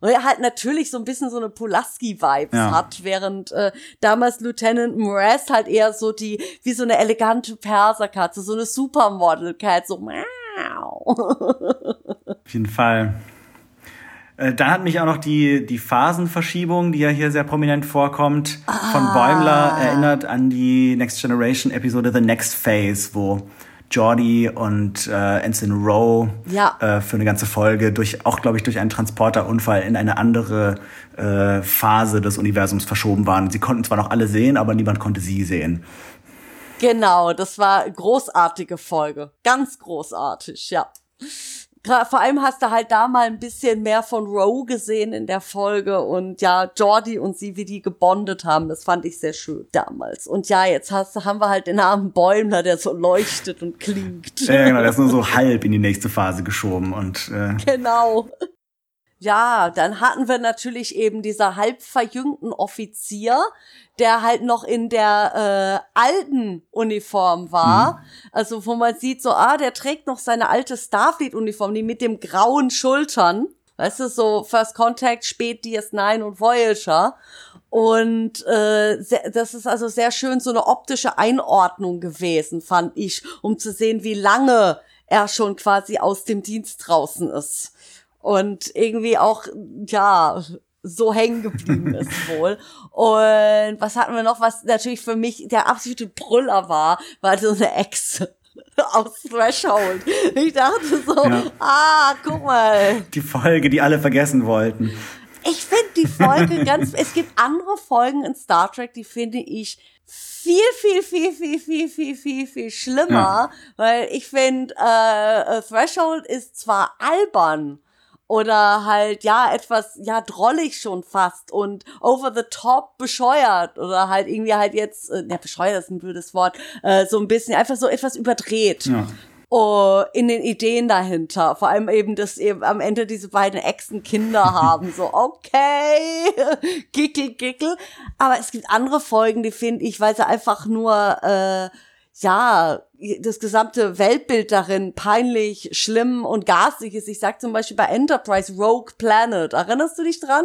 und er halt natürlich so ein bisschen so eine Pulaski-Vibes Ja. hat, während äh, damals Lieutenant Mraz halt eher so die, wie so eine elegante Perserkatze, so eine Supermodel-Cat, so miau. Auf jeden Fall. Äh, Dann hat mich auch noch die, die Phasenverschiebung, die ja hier sehr prominent vorkommt, von Ah. Bäumler erinnert an die Next Generation Episode The Next Phase, wo Jordi und äh, Ensign Rowe Ja. äh, für eine ganze Folge durch, auch glaube ich, durch einen Transporterunfall in eine andere äh, Phase des Universums verschoben waren. Sie konnten zwar noch alle sehen, aber niemand konnte sie sehen. Genau, das war großartige Folge. Ganz großartig, ja. Vor allem hast du halt da mal ein bisschen mehr von Roe gesehen in der Folge und ja, Jordi und sie, wie die gebondet haben, das fand ich sehr schön damals. Und ja, jetzt hast, du- haben wir halt den armen Bäumler, der so leuchtet und klingt. Ja, genau, der ist nur so halb in die nächste Phase geschoben und äh, Genau. Ja, dann hatten wir natürlich eben dieser halb verjüngten Offizier, der halt noch in der äh, alten Uniform war. Also wo man sieht so, ah, der trägt noch seine alte Starfleet-Uniform, die mit dem grauen Schultern. Weißt du, so First Contact, spät DS9 und Voyager. Und äh, sehr, das ist also sehr schön so eine optische Einordnung gewesen, fand ich, um zu sehen, wie lange er schon quasi aus dem Dienst draußen ist. Und irgendwie auch, ja, so hängen geblieben ist wohl. Und was hatten wir noch, was natürlich für mich der absolute Brüller war, war so eine Ex aus Threshold. Ich dachte so, Ja. ah, guck mal, die Folge, die alle vergessen wollten. ich finde die Folge ganz, es gibt andere Folgen in Star Trek, die finde ich viel, viel, viel, viel, viel, viel, viel, viel schlimmer, weil ich finde, äh, äh, Threshold ist zwar albern, oder halt, ja, etwas, ja, drollig schon fast und over the top bescheuert oder halt irgendwie halt jetzt, äh, ja, bescheuert ist ein blödes Wort, äh, so ein bisschen, einfach so etwas überdreht Ja. oh, in den Ideen dahinter. Vor allem eben, dass eben am Ende diese beiden Exen Kinder haben. So, okay, gickel, gickel. Aber es gibt andere Folgen, die finde ich, weil sie einfach nur, äh, ja, das gesamte Weltbild darin peinlich, schlimm und garstig ist. Ich sag zum Beispiel bei Enterprise Rogue Planet. Erinnerst du dich dran?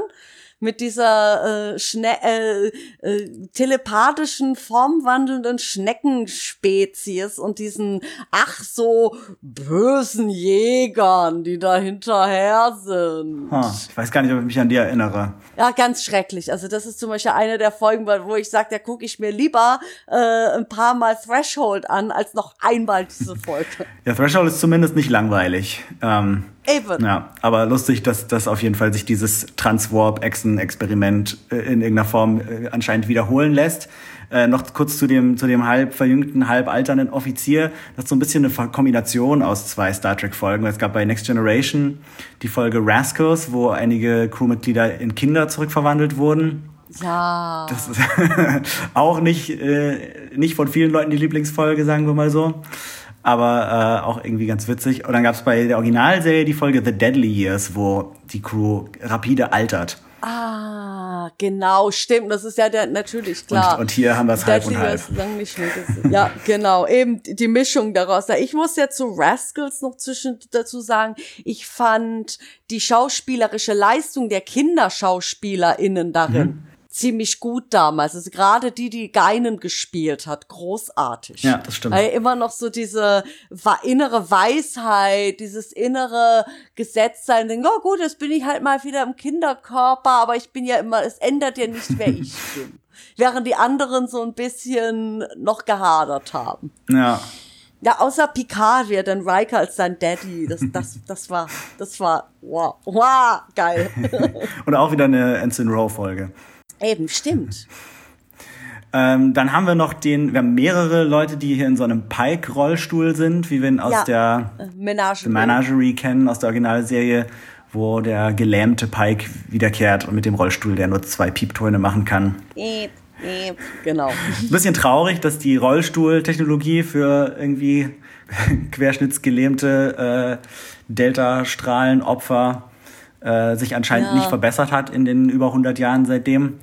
Mit dieser äh, Schne äh, äh, telepathischen, formwandelnden Schneckenspezies und diesen ach so bösen Jägern, die da hinterher sind. Huh, ich weiß gar nicht, ob ich mich an die erinnere. Ja, ganz schrecklich. Also das ist zum Beispiel eine der Folgen, wo ich sage, da gucke ich mir lieber äh, ein paar Mal Threshold an, als noch einmal diese Folge. Ja, Threshold ist zumindest nicht langweilig. Ähm, Ja, aber lustig, dass, dass auf jeden Fall sich dieses Transwarp-Echsen-Experiment äh, in irgendeiner Form äh, anscheinend wiederholen lässt. Äh, noch kurz zu dem, zu dem halb verjüngten, halb alternden Offizier. Das ist so ein bisschen eine Kombination aus zwei Star Trek-Folgen. Es gab bei Next Generation die Folge Rascals, wo einige Crewmitglieder in Kinder zurückverwandelt wurden. Ja. Das ist auch nicht, äh, nicht von vielen Leuten die Lieblingsfolge, sagen wir mal so. Aber äh, auch irgendwie ganz witzig. Und dann gab es bei der Originalserie die Folge The Deadly Years, wo die Crew rapide altert. Ah, genau, stimmt. Das ist ja der, natürlich klar. Und, und hier haben wir es halb und Deadly halb. Years lang nicht mehr gesehen. Ja, genau. Eben die Mischung daraus. Ich muss ja zu Rascals noch zwischen dazu sagen, ich fand die schauspielerische Leistung der KinderschauspielerInnen darin Mhm. Ziemlich gut damals. Also gerade die, die Geinen gespielt hat, großartig. Ja, das stimmt. Weil immer noch so diese innere Weisheit, dieses innere Gesetztsein, denken, oh gut, jetzt bin ich halt mal wieder im Kinderkörper, aber ich bin ja immer, es ändert ja nicht, wer ich bin. Während die anderen so ein bisschen noch gehadert haben. Ja. Ja, außer Picard, wie er dann Riker als sein Daddy, das, das, das war, das war, wow, wow, geil. Und auch wieder eine Ensign Rowe-Folge. Eben, stimmt. Ähm, dann haben wir noch den, wir haben mehrere Leute, die hier in so einem Pike-Rollstuhl sind, wie wir ihn aus Ja. der Menage. The Menagerie kennen, aus der Originalserie, wo der gelähmte Pike wiederkehrt und mit dem Rollstuhl, der nur zwei Pieptöne machen kann. Eep, eep, genau. Ein bisschen traurig, dass die Rollstuhltechnologie für irgendwie querschnittsgelähmte äh, Delta-Strahlenopfer äh, sich anscheinend Ja. nicht verbessert hat in den über 100 Jahren seitdem.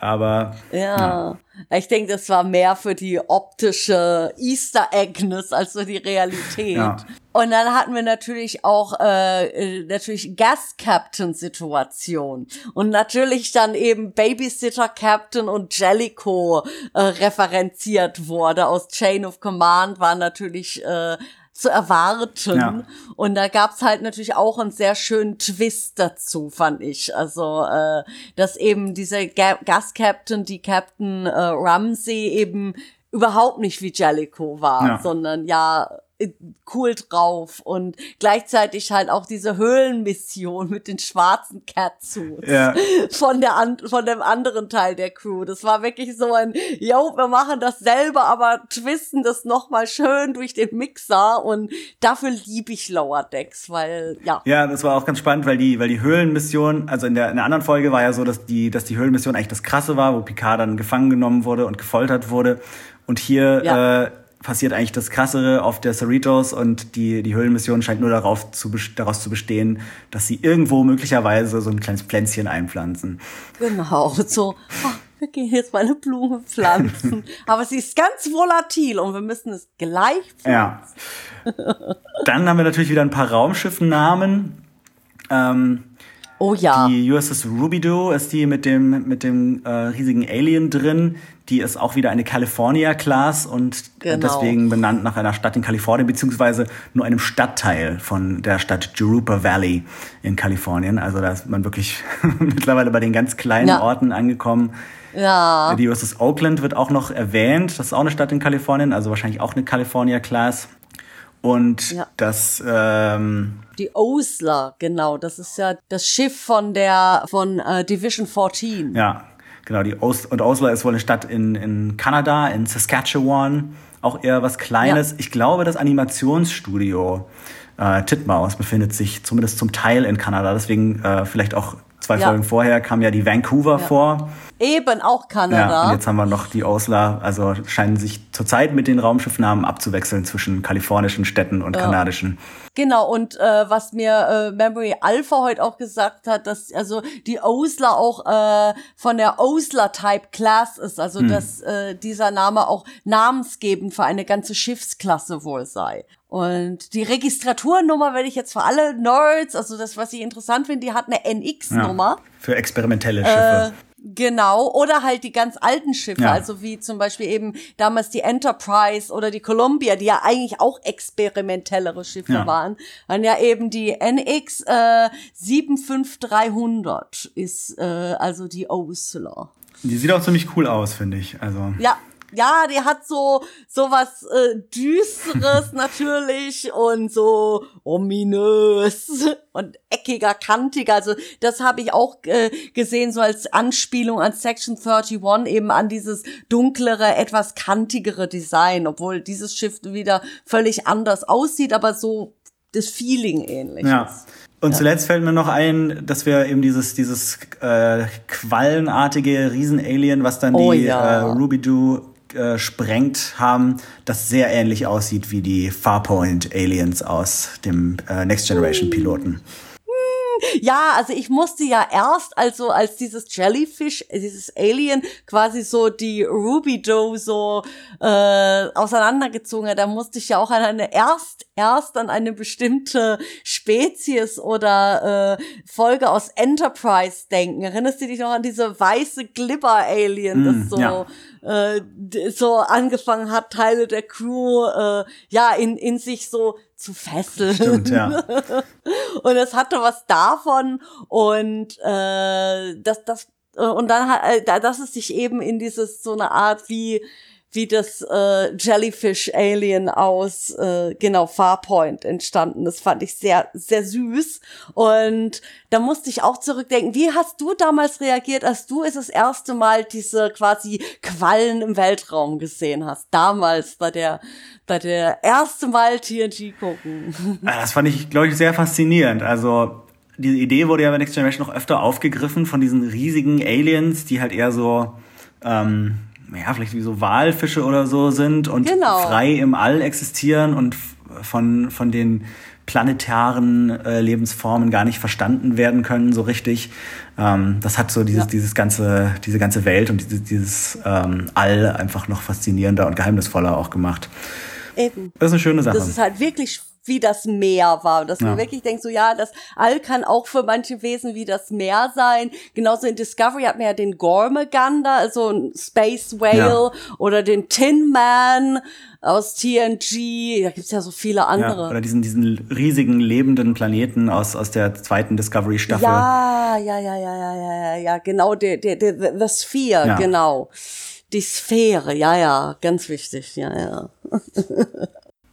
Aber Ja. Ich denke, das war mehr für die optische Easter Agnes als für die Realität. Ja. Und dann hatten wir natürlich auch äh, natürlich Gas Captain Situation und natürlich dann eben Babysitter Captain und Jellicoe äh, referenziert wurde aus Chain of Command war natürlich äh, zu erwarten. Ja. Und da gab's halt natürlich auch einen sehr schönen Twist dazu, fand ich. Also, äh, dass eben dieser Ga Gas-Captain, die Captain äh, Ramsey eben überhaupt nicht wie Jellicoe war, Ja. sondern ja cool drauf und gleichzeitig halt auch diese Höhlenmission mit den schwarzen Catsuits Ja. von der an von dem anderen Teil der Crew. Das war wirklich so ein, yo, wir machen das selber, aber twisten das noch mal schön durch den Mixer und dafür liebe ich Lower Decks, weil ja, Ja, das war auch ganz spannend, weil die, weil die Höhlenmission, also in der, in der anderen Folge war ja so, dass die, dass die Höhlenmission eigentlich das Krasse war, wo Picard dann gefangen genommen wurde und gefoltert wurde. Und hier Ja. äh, passiert eigentlich das Krassere auf der Cerritos und die, die Höhlenmission scheint nur darauf zu, daraus zu bestehen, dass sie irgendwo möglicherweise so ein kleines Pflänzchen einpflanzen. genau, so, ah, wir gehen jetzt mal eine Blume pflanzen, aber sie ist ganz volatil und wir müssen es gleich Ja. Dann haben wir natürlich wieder ein paar Raumschiffnamen. Ähm, Oh ja. Die USS Rubidoux ist die mit dem, mit dem äh, riesigen Alien drin. Die ist auch wieder eine California-Class und äh, Genau. deswegen benannt nach einer Stadt in Kalifornien, beziehungsweise nur einem Stadtteil von der Stadt Jurupa Valley in Kalifornien. Also da ist man wirklich mittlerweile bei den ganz kleinen Ja. Orten angekommen. ja. Die USS Oakland wird auch noch erwähnt. Das ist auch eine Stadt in Kalifornien, also wahrscheinlich auch eine California-Class. Und Ja. das, ähm, Die Osler, genau. Das ist ja das Schiff von der von äh, Division 14. Ja, genau. Die Os und Oslo ist wohl eine Stadt in, in Kanada, in Saskatchewan. Auch eher was Kleines. Ja. Ich glaube, das Animationsstudio äh, Titmouse befindet sich zumindest zum Teil in Kanada. Deswegen äh, vielleicht auch zwei Ja. Folgen vorher kam ja die Vancouver vor. Eben auch Ja, und Kanada. jetzt haben wir noch die Osler. Also scheinen sich zurzeit mit den Raumschiffnamen abzuwechseln zwischen kalifornischen Städten und kanadischen. Genau, und äh, was mir äh, Memory Alpha heute auch gesagt hat, dass also die Osler auch äh, von der Osler Type Class ist, also dass äh, dieser Name auch namensgebend für eine ganze Schiffsklasse wohl sei. Und die Registraturnummer werde ich jetzt für alle Nerds, also das, was ich interessant finde, die hat eine Ja, NX-Nummer. für experimentelle Schiffe. Genau, oder halt die ganz alten Schiffe, Ja. also wie zum Beispiel eben damals die Enterprise oder die Columbia, die ja eigentlich auch experimentellere Schiffe Ja. waren. Dann ja eben die NX äh, 75300 ist äh, also die Osler. Die sieht auch ziemlich cool aus, finde ich. Also Ja, ja, die hat so so was äh, düsteres natürlich und so ominös und eckiger, kantiger. Also das habe ich auch äh, gesehen so als Anspielung an Section 31 eben an dieses dunklere, etwas kantigere Design, obwohl dieses Schiff wieder völlig anders aussieht, aber so das Feeling ähnlich Ja. ist. Und zuletzt fällt mir noch ein, dass wir eben dieses, dieses äh, quallenartige Riesen-Alien, was dann Oh die ja. äh, Ruby-Doo äh, sprengt haben, das sehr ähnlich aussieht wie die Farpoint-Aliens aus dem äh, Next Generation-Piloten. Ja, also ich musste ja erst, also als dieses Jellyfish, äh, dieses Alien quasi so die Ruby Doe so äh, auseinandergezogen hat, da musste ich ja auch an eine erst erst an eine bestimmte Spezies oder äh, Folge aus Enterprise denken. Erinnerst du dich noch an diese weiße Glibber Alien, das Mm, so ja. äh, so angefangen hat, Teile der Crew äh, ja in in sich so zu fesseln. Stimmt, ja. Und es hatte was davon und äh, das, das und dann hat, äh, da- dass es sich eben in dieses so eine Art wie wie das äh, Jellyfish Alien aus äh, genau Farpoint entstanden. Das fand ich sehr sehr süß und da musste ich auch zurückdenken. Wie hast du damals reagiert, als du es das erste Mal diese quasi Quallen im Weltraum gesehen hast? Damals bei der bei der erste Mal TNT gucken. Ah, Das fand ich, glaube ich, sehr faszinierend. Also diese Idee wurde ja bei Next Generation noch öfter aufgegriffen von diesen riesigen Aliens, die halt eher so, ähm, ja, vielleicht wie so Walfische oder so sind und Genau. frei im All existieren und von, von den planetaren äh, Lebensformen gar nicht verstanden werden können so richtig. Ähm, das hat so dieses, dieses ganze, diese ganze Welt und dieses, dieses ähm, All einfach noch faszinierender und geheimnisvoller auch gemacht. Eben. Das ist eine schöne Sache. Das ist halt wirklich wie das Meer war. Dass Ja. man wirklich denkt, so ja, das All kann auch für manche Wesen wie das Meer sein. Genauso in Discovery hat man ja den Gormagander, also ein Space Whale Ja. oder den Tin Man aus TNG. Da gibt's ja so viele ja, andere. oder diesen, diesen riesigen lebenden Planeten aus, aus der zweiten Discovery-Staffel. Ja, ja, ja, ja, ja, ja, ja, ja, genau, der, der, der, the Sphere, Ja. genau. Die Sphäre, ja, ja, ganz wichtig, ja, ja.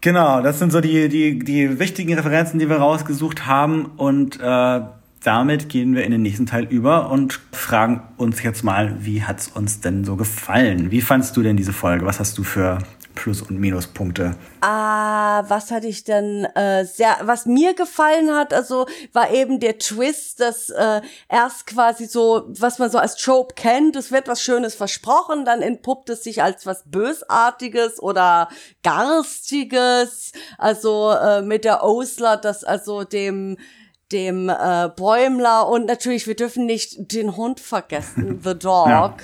Genau, das sind so die, die, die wichtigen Referenzen, die wir rausgesucht haben. Und äh, damit gehen wir in den nächsten Teil über und fragen uns jetzt mal, wie hat's uns denn so gefallen? Wie fandst du denn diese Folge? Was hast du für Plus- und Minuspunkte? Ah, was hatte ich denn äh, sehr, was mir gefallen hat, also war eben der Twist, dass äh, erst quasi so, was man so als Trope kennt, es wird was Schönes versprochen, dann entpuppt es sich als was Bösartiges oder Garstiges, also äh, mit der Osler, das also dem dem äh, Bäumler und natürlich, wir dürfen nicht den Hund vergessen, The Dog,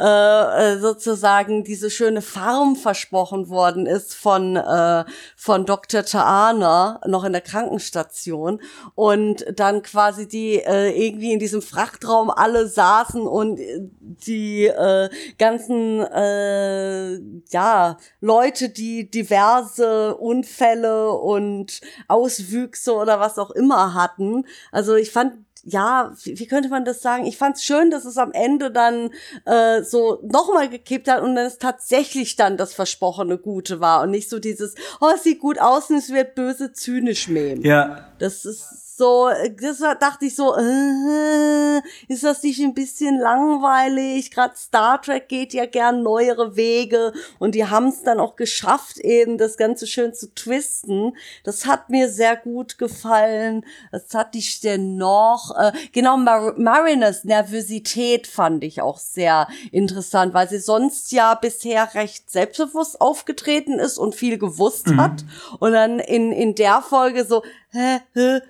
äh, äh, sozusagen diese schöne Farm versprochen worden ist von, äh, von Dr. Taana, noch in der Krankenstation und dann quasi die äh, irgendwie in diesem Frachtraum alle saßen und äh, die äh, ganzen äh, ja Leute, die diverse Unfälle und Auswüchse oder was auch immer hatten. Also ich fand ja, wie, wie könnte man das sagen? Ich fand es schön, dass es am Ende dann äh, so nochmal gekippt hat und dann es tatsächlich dann das versprochene Gute war und nicht so dieses, oh, es sieht gut aus und es wird böse zynisch Mem. Ja, Das ist so, das dachte ich so, äh, ist das nicht ein bisschen langweilig? Gerade Star Trek geht ja gern neuere Wege und die haben es dann auch geschafft, eben das Ganze schön zu twisten. Das hat mir sehr gut gefallen. Das hatte ich denn noch. Äh, genau, Mar Mariners Nervosität fand ich auch sehr interessant, weil sie sonst ja bisher recht selbstbewusst aufgetreten ist und viel gewusst hat. Und dann in, in der Folge so, hä, hä,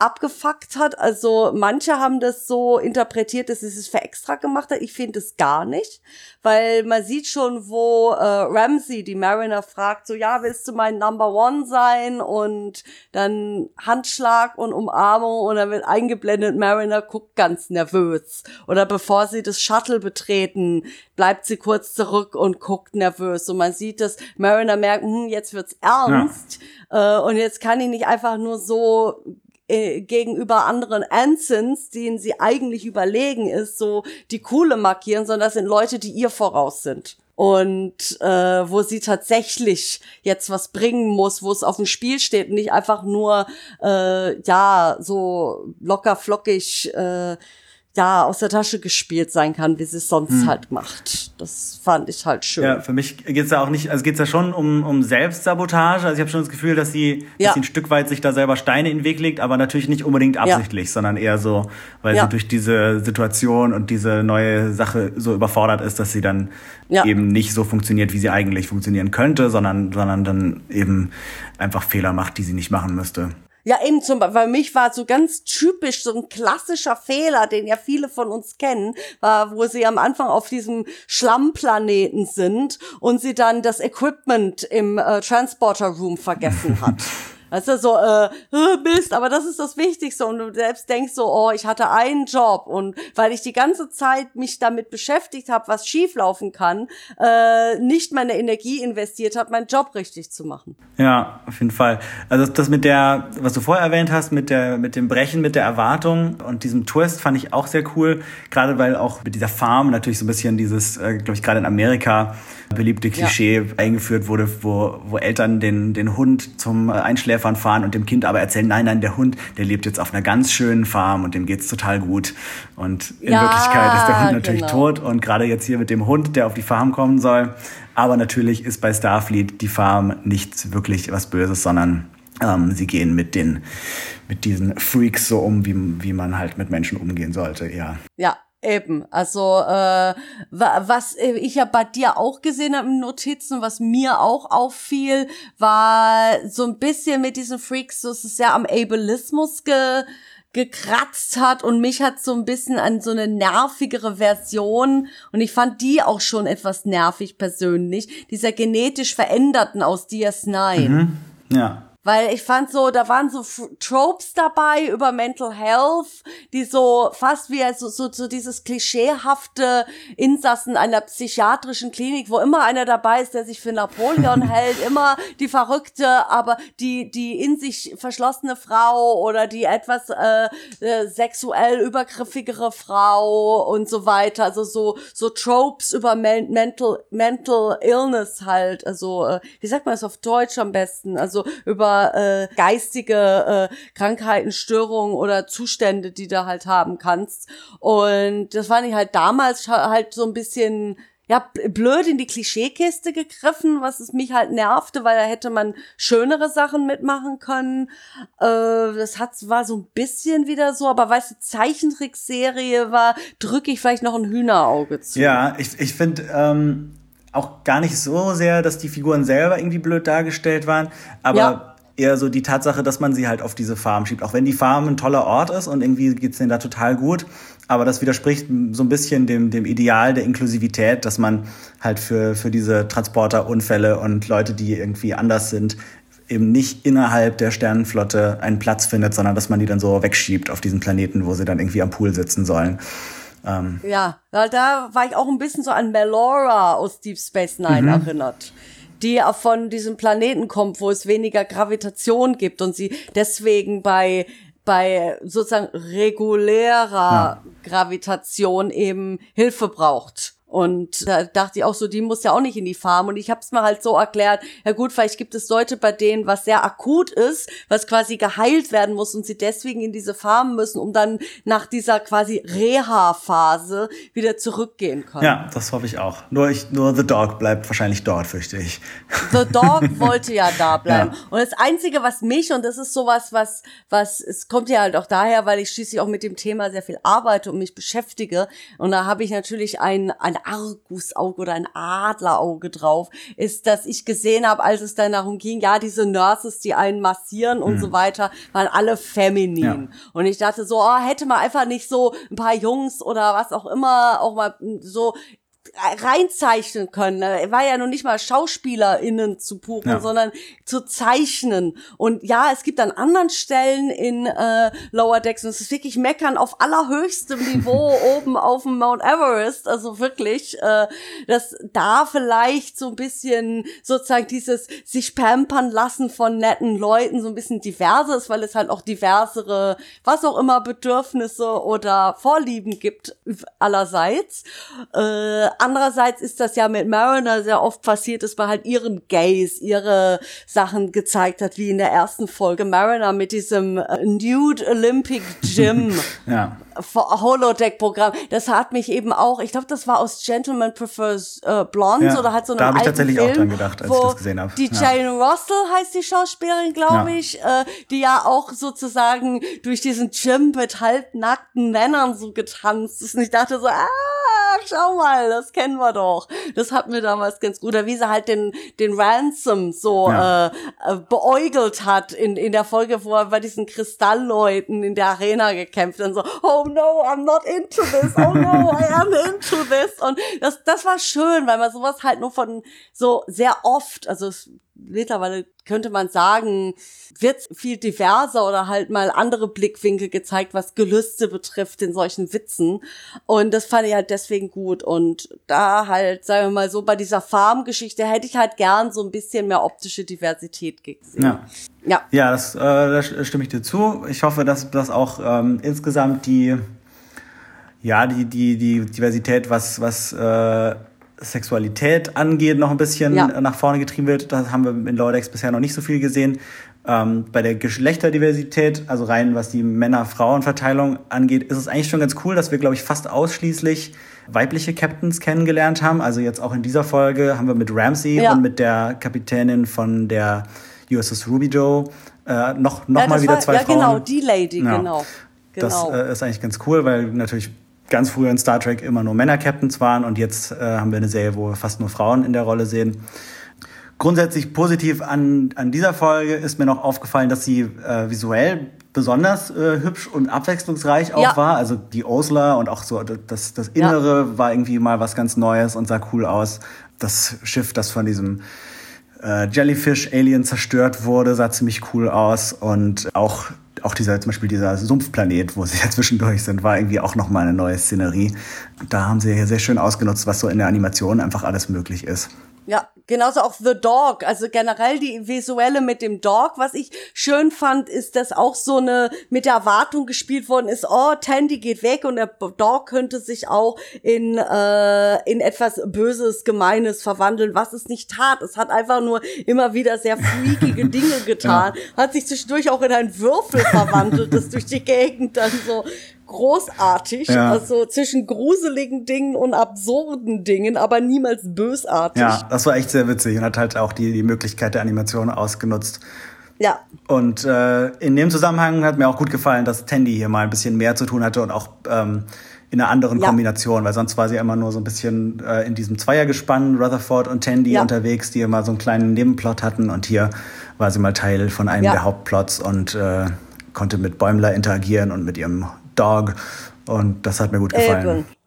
abgefuckt hat. Also manche haben das so interpretiert, dass es es für extra gemacht hat. Ich finde es gar nicht, weil man sieht schon, wo äh, Ramsey die Mariner fragt, so ja, willst du mein Number One sein? Und dann Handschlag und Umarmung und dann wird eingeblendet, Mariner guckt ganz nervös. Oder bevor sie das Shuttle betreten, bleibt sie kurz zurück und guckt nervös. Und man sieht, dass Mariner merkt, hm, jetzt wird's ernst. Äh, und jetzt kann ich nicht einfach nur so äh, gegenüber anderen Ensigns, denen sie eigentlich überlegen ist, so die coole markieren, sondern das sind Leute, die ihr voraus sind. Und äh, wo sie tatsächlich jetzt was bringen muss, wo es auf dem Spiel steht und nicht einfach nur äh, ja so locker flockig äh, ja aus der Tasche gespielt sein kann, wie sie es sonst halt macht. Das fand ich halt schön. Ja, für mich geht's ja auch nicht, also geht's ja schon um, um Selbstsabotage. Also ich habe schon das Gefühl, dass sie, Ja. dass sie ein Stück weit sich da selber Steine in den Weg legt, aber natürlich nicht unbedingt absichtlich, sondern eher so, weil Ja. sie durch diese Situation und diese neue Sache so überfordert ist, dass sie dann Ja. eben nicht so funktioniert, wie sie eigentlich funktionieren könnte, sondern, sondern dann eben einfach Fehler macht, die sie nicht machen müsste. Ja, eben zum Beispiel, bei mich war so ganz typisch so ein klassischer Fehler, den ja viele von uns kennen, war, wo sie am Anfang auf diesem Schlammplaneten sind und sie dann das Equipment im äh, Transporter Room vergessen hat. Weißt du, so, äh, Mist, aber das ist das Wichtigste. Und du selbst denkst so, oh, ich hatte einen Job. Und weil ich die ganze Zeit mich damit beschäftigt habe, was schieflaufen kann, äh, nicht meine Energie investiert habe, meinen Job richtig zu machen. Ja, auf jeden Fall. Also das, das mit der, was du vorher erwähnt hast, mit der, mit dem Brechen, mit der Erwartung und diesem Twist fand ich auch sehr cool. Gerade weil auch mit dieser Farm natürlich so ein bisschen dieses, äh, glaube ich, gerade in Amerika beliebte Klischee eingeführt wurde, wo, wo Eltern den, den Hund zum äh, Einschläfern fahren und dem Kind aber erzählen, nein, nein, der Hund, der lebt jetzt auf einer ganz schönen Farm und dem geht's total gut. Und in Ja, Wirklichkeit ist der Hund natürlich genau. tot und gerade jetzt hier mit dem Hund, der auf die Farm kommen soll. Aber natürlich ist bei Starfleet die Farm nicht wirklich was Böses, sondern ähm, sie gehen mit den mit diesen Freaks so um, wie, wie man halt mit Menschen umgehen sollte, ja. Ja, Eben, also äh, was ich ja bei dir auch gesehen habe in Notizen, was mir auch auffiel, war so ein bisschen mit diesen Freaks, so es ja am Ableismus ge, gekratzt hat und mich hat so ein bisschen an so eine nervigere Version und ich fand die auch schon etwas nervig persönlich, dieser genetisch Veränderten aus DS9. Mhm. Ja. Weil ich fand so, da waren so Tropes dabei über Mental Health, die so fast wie so, so, so dieses klischeehafte Insassen einer psychiatrischen Klinik, wo immer einer dabei ist, der sich für Napoleon hält, immer die verrückte, aber die, die in sich verschlossene Frau oder die etwas äh, äh, sexuell übergriffigere Frau und so weiter. Also so, so Tropes über Men Mental, Mental Illness halt. Also, äh, wie sagt man das auf Deutsch am besten? Also über äh, geistige äh, Krankheiten, Störungen oder Zustände, die du halt haben kannst. Und das fand ich halt damals halt so ein bisschen ja, blöd in die Klischeekiste gegriffen, was es mich halt nervte, weil da hätte man schönere Sachen mitmachen können. Äh, das hat, war so ein bisschen wieder so, aber weißt du, Zeichentrickserie war, drücke ich vielleicht noch ein Hühnerauge zu. Ja, ich, ich finde, ähm, auch gar nicht so sehr, dass die Figuren selber irgendwie blöd dargestellt waren, aber ja eher so die Tatsache, dass man sie halt auf diese Farm schiebt. Auch wenn die Farm ein toller Ort ist und irgendwie geht's denen da total gut. Aber das widerspricht so ein bisschen dem, dem Ideal der Inklusivität, dass man halt für, für diese Transporterunfälle und Leute, die irgendwie anders sind, eben nicht innerhalb der Sternenflotte einen Platz findet, sondern dass man die dann so wegschiebt auf diesen Planeten, wo sie dann irgendwie am Pool sitzen sollen. Ähm. Ja, da war ich auch ein bisschen so an Melora aus Deep Space Nine mhm. erinnert die von diesem Planeten kommt, wo es weniger Gravitation gibt und sie deswegen bei bei sozusagen regulärer ja. Gravitation eben Hilfe braucht. Und da dachte ich auch so, die muss ja auch nicht in die Farm. Und ich habe es mir halt so erklärt, ja gut, vielleicht gibt es Leute, bei denen was sehr akut ist, was quasi geheilt werden muss und sie deswegen in diese Farm müssen, um dann nach dieser quasi Reha-Phase wieder zurückgehen können. Ja, das hoffe ich auch. Nur, ich, nur The Dog bleibt wahrscheinlich dort, fürchte ich. The Dog wollte ja da bleiben. Ja. Und das Einzige, was mich, und das ist sowas, was, was, es kommt ja halt auch daher, weil ich schließlich auch mit dem Thema sehr viel arbeite und mich beschäftige. Und da habe ich natürlich ein, ein Argusauge oder ein Adlerauge drauf, ist, dass ich gesehen habe, als es dann darum ging, ja, diese Nurses, die einen massieren und mhm. so weiter, waren alle feminin. Ja. Und ich dachte so, oh, hätte man einfach nicht so ein paar Jungs oder was auch immer auch mal so reinzeichnen können. Er war ja noch nicht mal SchauspielerInnen zu buchen, ja. sondern zu zeichnen. Und ja, es gibt an anderen Stellen in äh, Lower Decks, und es ist wirklich meckern auf allerhöchstem Niveau oben auf dem Mount Everest, also wirklich, äh, dass da vielleicht so ein bisschen sozusagen dieses sich pampern lassen von netten Leuten so ein bisschen diverser ist, weil es halt auch diversere, was auch immer, Bedürfnisse oder Vorlieben gibt allerseits. Äh, andererseits ist das ja mit Mariner sehr oft passiert, dass man halt ihren Gays, ihre Sachen gezeigt hat, wie in der ersten Folge Mariner mit diesem äh, Nude Olympic Gym. ja. Holodeck-Programm. Das hat mich eben auch, ich glaube, das war aus Gentleman Prefers äh, Blondes ja, oder hat so einen Da habe ich tatsächlich Film, auch dran gedacht, als ich das gesehen habe. Die ja. Jane Russell heißt die Schauspielerin, glaube ja. ich, äh, die ja auch sozusagen durch diesen Gym mit halbnackten Männern so getanzt ist. Und ich dachte so, ah, schau mal, das kennen wir doch. Das hat mir damals ganz gut. Oder wie sie halt den, den Ransom so ja. äh, äh, beäugelt hat in, in der Folge, wo er bei diesen Kristallleuten in der Arena gekämpft und so, oh no, I'm not into this, oh no, I am into this. Und das, das war schön, weil man sowas halt nur von so sehr oft, also es mittlerweile könnte man sagen, wird viel diverser oder halt mal andere Blickwinkel gezeigt, was Gelüste betrifft in solchen Witzen. Und das fand ich halt deswegen gut. Und da halt, sagen wir mal so, bei dieser Farmgeschichte hätte ich halt gern so ein bisschen mehr optische Diversität gesehen. Ja. Ja, ja das, äh, da stimme ich dir zu. Ich hoffe, dass das auch ähm, insgesamt die, ja, die, die, die Diversität, was, was äh, Sexualität angeht, noch ein bisschen ja. nach vorne getrieben wird. Das haben wir in Lordex bisher noch nicht so viel gesehen. Ähm, bei der Geschlechterdiversität, also rein was die Männer-Frauen-Verteilung angeht, ist es eigentlich schon ganz cool, dass wir, glaube ich, fast ausschließlich weibliche Captains kennengelernt haben. Also jetzt auch in dieser Folge haben wir mit Ramsey ja. und mit der Kapitänin von der USS Ruby Joe. Äh, noch noch ja, mal wieder war, zwei ja, Frauen. genau, die Lady, Ja. genau. Das genau. äh, ist eigentlich ganz cool, weil natürlich ganz früher in Star Trek immer nur Männer-Captains waren und jetzt äh, haben wir eine Serie, wo wir fast nur Frauen in der Rolle sehen. Grundsätzlich positiv an, an dieser Folge ist mir noch aufgefallen, dass sie äh, visuell besonders äh, hübsch und abwechslungsreich auch Ja. war. Also die Osler und auch so das, das Innere war irgendwie mal was ganz Neues und sah cool aus. Das Schiff, das von diesem äh, Jellyfish-Alien zerstört wurde, sah ziemlich cool aus. Und auch, auch dieser, zum Beispiel dieser Sumpfplanet, wo sie ja zwischendurch sind, war irgendwie auch nochmal eine neue Szenerie. Da haben sie hier sehr schön ausgenutzt, was so in der Animation einfach alles möglich ist. Ja, genauso auch The Dog. Also generell die visuelle mit dem Dog. Was ich schön fand, ist, dass auch so eine mit der Erwartung gespielt worden ist, oh, Tandy geht weg und der Dog könnte sich auch in, äh, in etwas Böses, Gemeines verwandeln, was es nicht tat. Es hat einfach nur immer wieder sehr freakige Dinge getan. Hat sich zwischendurch auch in einen Würfel verwandelt, das durch die Gegend dann so großartig, Ja. also zwischen gruseligen Dingen und absurden Dingen, aber niemals bösartig. Ja, das war echt sehr witzig und hat halt auch die, die Möglichkeit der Animation ausgenutzt. Ja, Und äh, in dem Zusammenhang hat mir auch gut gefallen, dass Tandy hier mal ein bisschen mehr zu tun hatte und auch ähm, in einer anderen Ja. Kombination, weil sonst war sie immer nur so ein bisschen äh, in diesem Zweiergespann, Rutherford und Tandy Ja. unterwegs, die immer so einen kleinen Nebenplot hatten und hier war sie mal Teil von einem Ja. der Hauptplots und äh, konnte mit Bäumler interagieren und mit ihrem Dog und das hat mir gut gefallen. Eben.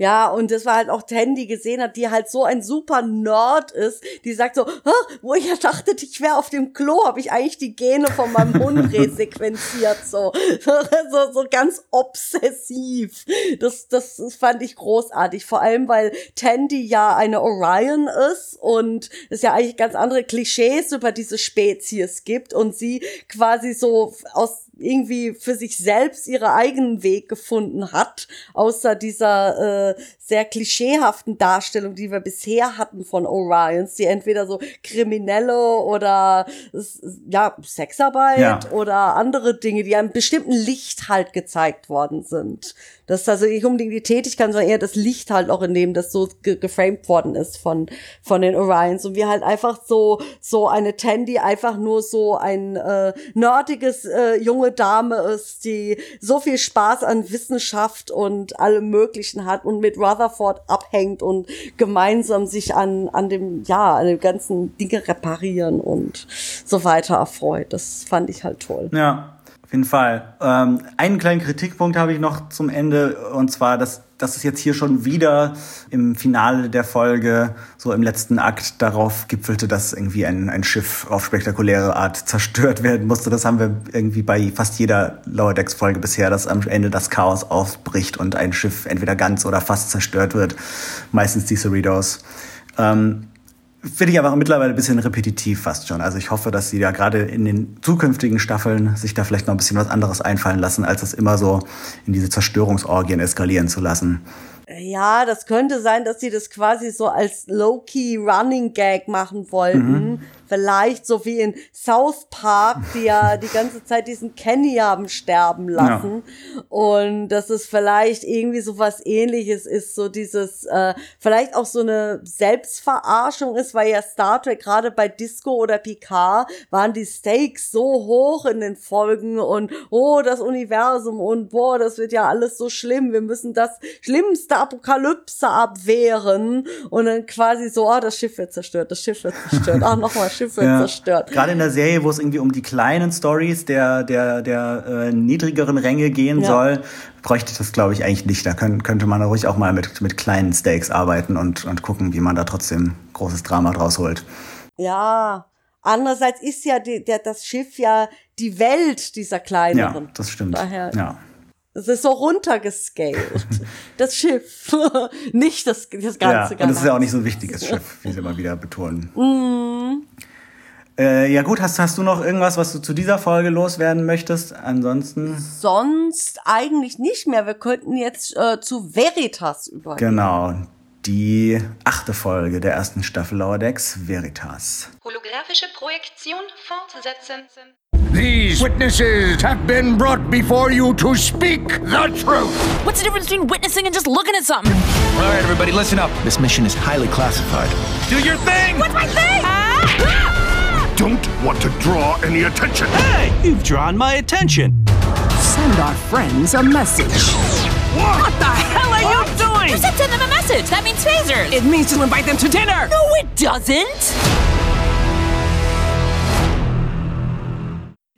Ja, und das war halt auch Tandy gesehen hat, die halt so ein super Nerd ist, die sagt so, "Hä, wo ich ja dachte, ich wäre auf dem Klo, habe ich eigentlich die Gene von meinem Hund resequenziert, so. so, so ganz obsessiv. Das, das, das fand ich großartig, vor allem, weil Tandy ja eine Orion ist und es ja eigentlich ganz andere Klischees über diese Spezies gibt und sie quasi so aus irgendwie für sich selbst ihren eigenen Weg gefunden hat, außer dieser äh, sehr klischeehaften Darstellung, die wir bisher hatten von Orions, die entweder so Kriminelle oder ja Sexarbeit Ja. oder andere Dinge, die einem bestimmten Licht halt gezeigt worden sind. Das ist also nicht unbedingt die Tätigkeit, sondern eher das Licht halt auch in dem, das so ge geframed worden ist von, von den Orions. Und wir halt einfach so, so eine Tandy einfach nur so ein äh, nerdiges äh, junge Dame ist, die so viel Spaß an Wissenschaft und allem Möglichen hat und mit Rutherford abhängt und gemeinsam sich an, an dem, ja, an dem ganzen Dinge reparieren und so weiter erfreut. Das fand ich halt toll. Ja, auf jeden Fall. Ähm, einen kleinen Kritikpunkt habe ich noch zum Ende, und zwar, dass, dass es jetzt hier schon wieder im Finale der Folge, so im letzten Akt, darauf gipfelte, dass irgendwie ein, ein Schiff auf spektakuläre Art zerstört werden musste. Das haben wir irgendwie bei fast jeder Lower Decks Folge bisher, dass am Ende das Chaos ausbricht und ein Schiff entweder ganz oder fast zerstört wird. Meistens die Cerritos. Ähm, Finde ich aber mittlerweile ein bisschen repetitiv fast schon. Also ich hoffe, dass sie da gerade in den zukünftigen Staffeln sich da vielleicht noch ein bisschen was anderes einfallen lassen, als es immer so in diese Zerstörungsorgien eskalieren zu lassen. Ja, das könnte sein, dass sie das quasi so als low-key Running Gag machen wollten. Vielleicht so wie in South Park, die ja die ganze Zeit diesen Kenny haben sterben lassen. Und dass es vielleicht irgendwie so was ähnliches ist, so dieses, äh, vielleicht auch so eine Selbstverarschung ist, weil ja Star Trek gerade bei Disco oder Picard waren die Stakes so hoch in den Folgen und oh, das Universum und boah, das wird ja alles so schlimm. Wir müssen das schlimmste Apokalypse abwehren und dann quasi so, oh, das Schiff wird zerstört, das Schiff wird zerstört, ach, nochmal, Schiff wird zerstört. Gerade in der Serie, wo es irgendwie um die kleinen Stories der, der, der äh, niedrigeren Ränge gehen Ja. soll, bräuchte ich das, glaube ich, eigentlich nicht. Da können, könnte man ruhig auch mal mit, mit kleinen Stakes arbeiten und, und gucken, wie man da trotzdem großes Drama draus holt. Ja. Andererseits ist ja die, der, das Schiff ja die Welt dieser Ja, kleineren. das stimmt. Daher- Ja. Es ist so runtergescaled. das Schiff. nicht das, das Ja, ganze und es ist ja auch nicht so ein wichtiges Schiff, wie sie immer wieder betonen. Mhm. Äh, ja gut, hast, hast du noch irgendwas, was du zu dieser Folge loswerden möchtest? Ansonsten, Sonst eigentlich nicht mehr. Wir könnten jetzt äh, zu Veritas übergehen. genau, die achte Folge der ersten Staffel Lower Decks, Veritas. Holographische Projektion fortsetzen. These witnesses have been brought before you to speak the truth. What's the difference between witnessing and just looking at something? All right, everybody, listen up. This mission is highly classified. Do your thing! What's my thing? Ah! Don't want to draw any attention. Hey, you've drawn my attention. Send our friends a message. What the hell are you doing? You said send them a message. That means phasers. It means to invite them to dinner. no, it doesn't.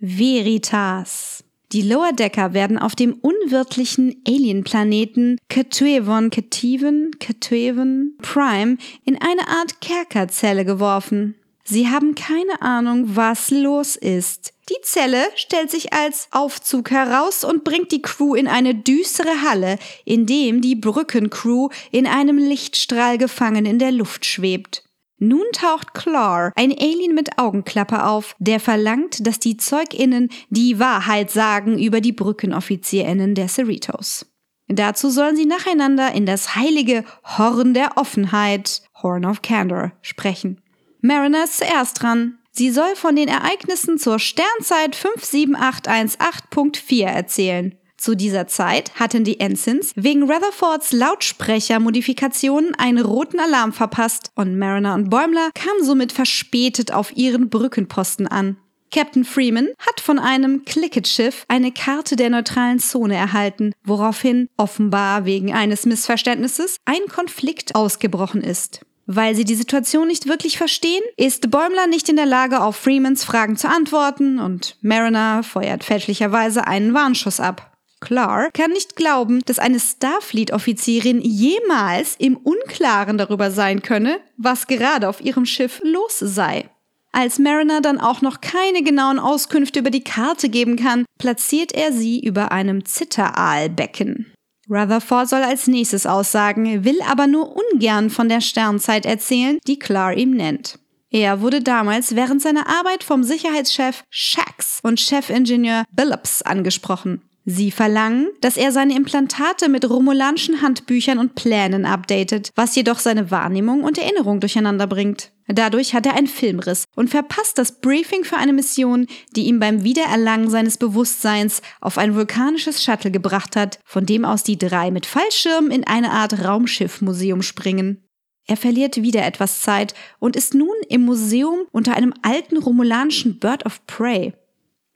Veritas. Die Lower Decker werden auf dem unwirtlichen Alienplaneten Katuevon Kativen Katueven Prime in eine Art Kerkerzelle geworfen. Sie haben keine Ahnung, was los ist. Die Zelle stellt sich als Aufzug heraus und bringt die Crew in eine düstere Halle, in dem die Brückencrew in einem Lichtstrahl gefangen in der Luft schwebt. Nun taucht Claw, ein Alien mit Augenklappe auf, der verlangt, dass die ZeugInnen die Wahrheit sagen über die BrückenoffizierInnen der Cerritos. Dazu sollen sie nacheinander in das heilige Horn der Offenheit, Horn of Candor, sprechen. Mariner ist zuerst dran. Sie soll von den Ereignissen zur Sternzeit 57818.4 erzählen. Zu dieser Zeit hatten die Ensigns wegen Rutherfords Lautsprechermodifikationen einen roten Alarm verpasst und Mariner und Bäumler kamen somit verspätet auf ihren Brückenposten an. Captain Freeman hat von einem Clicket-Schiff eine Karte der neutralen Zone erhalten, woraufhin offenbar wegen eines Missverständnisses ein Konflikt ausgebrochen ist. Weil sie die Situation nicht wirklich verstehen, ist Bäumler nicht in der Lage, auf Freemans Fragen zu antworten und Mariner feuert fälschlicherweise einen Warnschuss ab. Clark kann nicht glauben, dass eine Starfleet-Offizierin jemals im Unklaren darüber sein könne, was gerade auf ihrem Schiff los sei. Als Mariner dann auch noch keine genauen Auskünfte über die Karte geben kann, platziert er sie über einem Zitteraalbecken. Rutherford soll als nächstes aussagen, will aber nur ungern von der Sternzeit erzählen, die Clark ihm nennt. Er wurde damals während seiner Arbeit vom Sicherheitschef Shax und Chefingenieur Billups angesprochen. Sie verlangen, dass er seine Implantate mit romulanischen Handbüchern und Plänen updatet, was jedoch seine Wahrnehmung und Erinnerung durcheinander bringt. Dadurch hat er einen Filmriss und verpasst das Briefing für eine Mission, die ihm beim Wiedererlangen seines Bewusstseins auf ein vulkanisches Shuttle gebracht hat, von dem aus die drei mit Fallschirmen in eine Art Raumschiffmuseum springen. Er verliert wieder etwas Zeit und ist nun im Museum unter einem alten romulanischen Bird of Prey.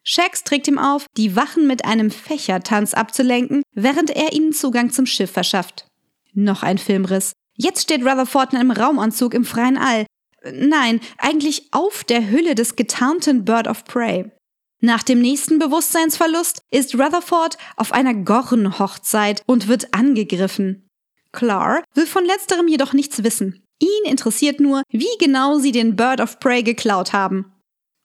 Shax trägt ihm auf, die Wachen mit einem Fächertanz abzulenken, während er ihnen Zugang zum Schiff verschafft. Noch ein Filmriss. Jetzt steht Rutherford in einem Raumanzug im freien All. Nein, eigentlich auf der Hülle des getarnten Bird of Prey. Nach dem nächsten Bewusstseinsverlust ist Rutherford auf einer Gorren-Hochzeit und wird angegriffen. Clar will von letzterem jedoch nichts wissen. Ihn interessiert nur, wie genau sie den Bird of Prey geklaut haben.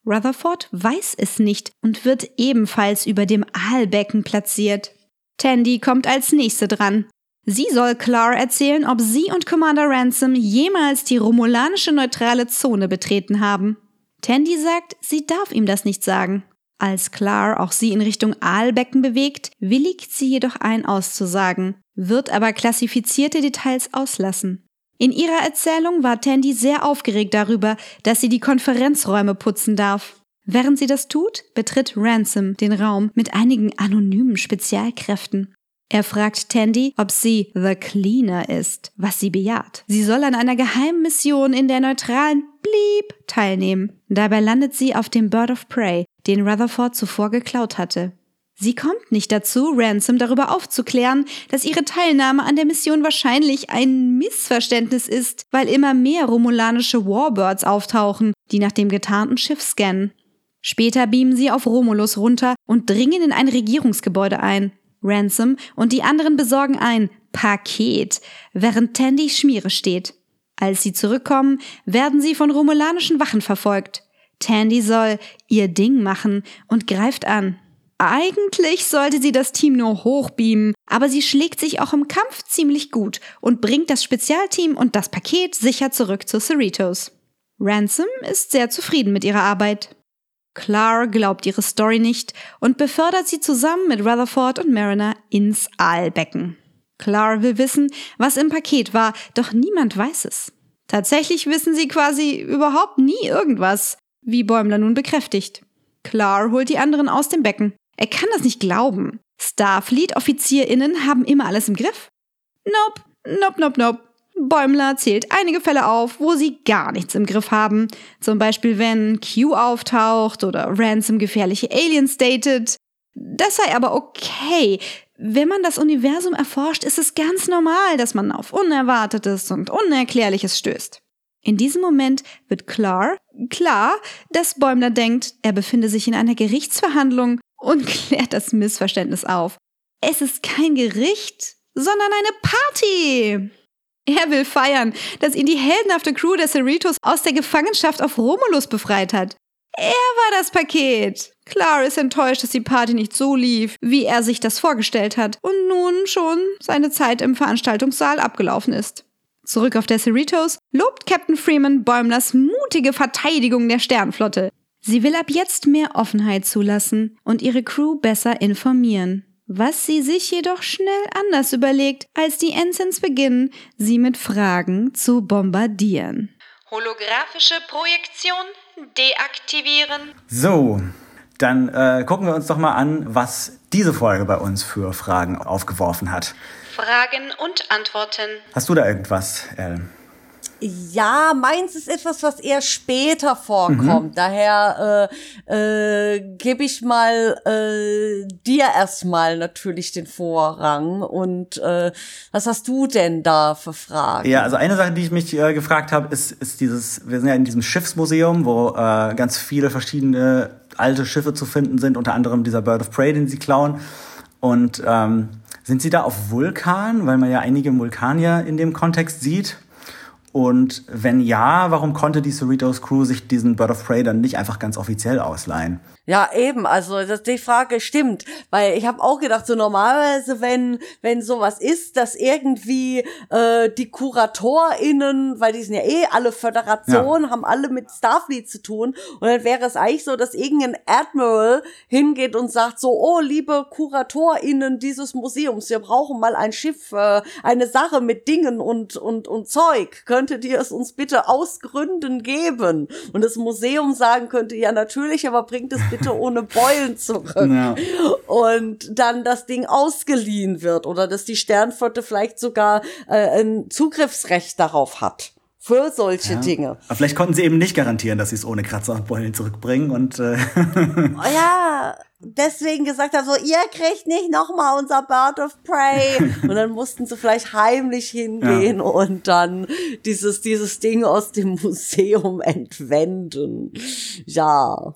Rutherford weiß es nicht und wird ebenfalls über dem Aalbecken platziert. Tandy kommt als nächste dran. Sie soll Clar erzählen, ob sie und Commander Ransom jemals die romulanische neutrale Zone betreten haben. Tandy sagt, sie darf ihm das nicht sagen. Als Clar auch sie in Richtung Aalbecken bewegt, willigt sie jedoch ein auszusagen, wird aber klassifizierte Details auslassen. In ihrer Erzählung war Tandy sehr aufgeregt darüber, dass sie die Konferenzräume putzen darf. Während sie das tut, betritt Ransom den Raum mit einigen anonymen Spezialkräften. Er fragt Tandy, ob sie The Cleaner ist, was sie bejaht. Sie soll an einer geheimen Mission in der neutralen Bleep teilnehmen. Dabei landet sie auf dem Bird of Prey, den Rutherford zuvor geklaut hatte. Sie kommt nicht dazu, Ransom darüber aufzuklären, dass ihre Teilnahme an der Mission wahrscheinlich ein Missverständnis ist, weil immer mehr romulanische Warbirds auftauchen, die nach dem getarnten Schiff scannen. Später beamen sie auf Romulus runter und dringen in ein Regierungsgebäude ein. Ransom und die anderen besorgen ein Paket, während Tandy Schmiere steht. Als sie zurückkommen, werden sie von romulanischen Wachen verfolgt. Tandy soll ihr Ding machen und greift an. Eigentlich sollte sie das Team nur hochbeamen, aber sie schlägt sich auch im Kampf ziemlich gut und bringt das Spezialteam und das Paket sicher zurück zu Cerritos. Ransom ist sehr zufrieden mit ihrer Arbeit. Clar glaubt ihre Story nicht und befördert sie zusammen mit Rutherford und Mariner ins Aalbecken. Clar will wissen, was im Paket war, doch niemand weiß es. Tatsächlich wissen sie quasi überhaupt nie irgendwas, wie Bäumler nun bekräftigt. Clar holt die anderen aus dem Becken. Er kann das nicht glauben. Starfleet-OffizierInnen haben immer alles im Griff. Nope, nope, nope, nope. Bäumler zählt einige Fälle auf, wo sie gar nichts im Griff haben. Zum Beispiel, wenn Q auftaucht oder Ransom gefährliche Aliens datet. Das sei aber okay. Wenn man das Universum erforscht, ist es ganz normal, dass man auf Unerwartetes und Unerklärliches stößt. In diesem Moment wird klar, klar, dass Bäumler denkt, er befinde sich in einer Gerichtsverhandlung und klärt das Missverständnis auf. Es ist kein Gericht, sondern eine Party. Er will feiern, dass ihn die heldenhafte Crew der Cerritos aus der Gefangenschaft auf Romulus befreit hat. Er war das Paket. Klar ist enttäuscht, dass die Party nicht so lief, wie er sich das vorgestellt hat und nun schon seine Zeit im Veranstaltungssaal abgelaufen ist. Zurück auf der Cerritos lobt Captain Freeman Bäumlers mutige Verteidigung der Sternflotte. Sie will ab jetzt mehr Offenheit zulassen und ihre Crew besser informieren. Was sie sich jedoch schnell anders überlegt, als die Ensigns beginnen, sie mit Fragen zu bombardieren. Holographische Projektion deaktivieren. So, dann äh, gucken wir uns doch mal an, was diese Folge bei uns für Fragen aufgeworfen hat. Fragen und Antworten. Hast du da irgendwas, El? Ja, meins ist etwas, was eher später vorkommt. Mhm. Daher äh, äh, gebe ich mal äh, dir erstmal natürlich den Vorrang. Und äh, was hast du denn da für Fragen? Ja, also eine Sache, die ich mich äh, gefragt habe, ist, ist dieses, wir sind ja in diesem Schiffsmuseum, wo äh, ganz viele verschiedene alte Schiffe zu finden sind, unter anderem dieser Bird of Prey, den sie klauen. Und ähm, sind sie da auf Vulkan, weil man ja einige Vulkanier in dem Kontext sieht? Und wenn ja, warum konnte die Cerritos Crew sich diesen Bird of Prey dann nicht einfach ganz offiziell ausleihen? Ja, eben, also das, die Frage stimmt, weil ich habe auch gedacht, so normalerweise, wenn wenn sowas ist, dass irgendwie äh, die KuratorInnen, weil die sind ja eh alle Föderationen, ja. haben alle mit Starfleet zu tun und dann wäre es eigentlich so, dass irgendein Admiral hingeht und sagt so, oh, liebe KuratorInnen dieses Museums, wir brauchen mal ein Schiff, äh, eine Sache mit Dingen und, und, und Zeug, könntet ihr es uns bitte aus Gründen geben? Und das Museum sagen könnte, ja natürlich, aber bringt es bitte ohne Beulen zurück. Ja. Und dann das Ding ausgeliehen wird oder dass die Sternflotte vielleicht sogar äh, ein Zugriffsrecht darauf hat. Für solche ja. Dinge. Aber vielleicht konnten sie eben nicht garantieren, dass sie es ohne Kratzer und Beulen zurückbringen und äh oh ja, deswegen gesagt haben, so, ihr kriegt nicht nochmal unser Bird of Prey. und dann mussten sie vielleicht heimlich hingehen ja. und dann dieses, dieses Ding aus dem Museum entwenden. Ja.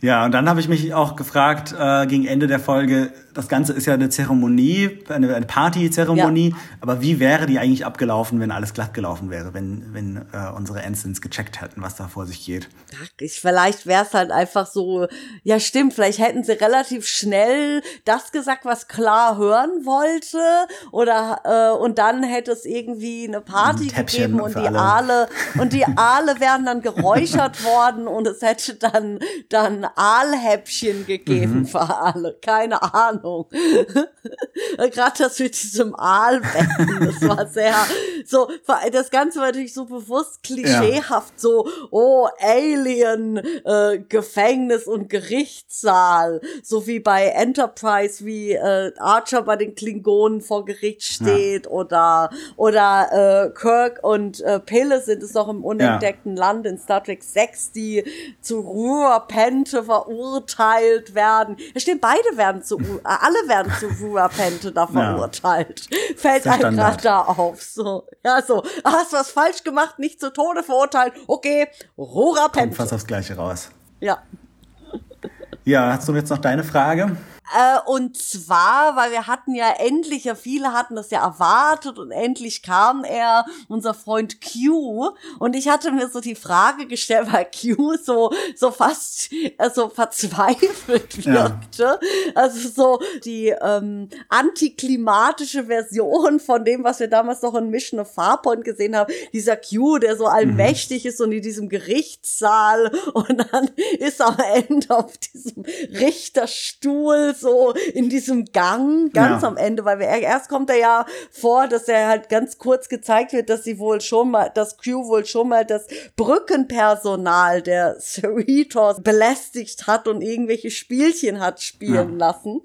Ja, und dann habe ich mich auch gefragt, äh, gegen Ende der Folge, das Ganze ist ja eine Zeremonie, eine, eine Party-Zeremonie, ja. aber wie wäre die eigentlich abgelaufen, wenn alles glatt gelaufen wäre, wenn, wenn äh, unsere Ensigns gecheckt hätten, was da vor sich geht? Ach, ich, vielleicht wäre es halt einfach so, ja stimmt, vielleicht hätten sie relativ schnell das gesagt, was klar hören wollte, oder äh, und dann hätte es irgendwie eine Party ein gegeben und die alle. Aale und die Aale wären dann geräuchert worden und es hätte dann dann Aalhäppchen gegeben mhm. für alle. Keine Ahnung. Gerade das mit diesem Aalbecken, das war sehr so, das Ganze war natürlich so bewusst klischeehaft, ja. so, oh, Alien, äh, Gefängnis und Gerichtssaal, so wie bei Enterprise, wie äh, Archer bei den Klingonen vor Gericht steht ja. oder, oder äh, Kirk und äh, Pille sind es noch im unentdeckten ja. Land in Star Trek 6, die zu Ruhrpente verurteilt werden. Ja, stimmt, beide werden zu, alle werden zu Ruhrpente da verurteilt. Fällt einem gerade da auf, so. Ja, so, hast was falsch gemacht, nicht zu Tode verurteilt. Okay, Ruhrpente. Kommt fast aufs Gleiche raus. Ja. Ja, hast du jetzt noch deine Frage? Äh, und zwar, weil wir hatten ja endlich, ja viele hatten das ja erwartet und endlich kam er, unser Freund Q. Und ich hatte mir so die Frage gestellt, weil Q so, so fast äh, so verzweifelt wirkte. Ja. Also so die ähm, antiklimatische Version von dem, was wir damals noch in Mission of Farpoint gesehen haben. Dieser Q, der so allmächtig mhm. ist und in diesem Gerichtssaal und dann ist am Ende auf diesem Richterstuhl so in diesem Gang ganz ja. am Ende, weil wir erst kommt er ja vor, dass er halt ganz kurz gezeigt wird, dass sie wohl schon mal, dass Q wohl schon mal das Brückenpersonal der Cerritos belästigt hat und irgendwelche Spielchen hat spielen ja. lassen.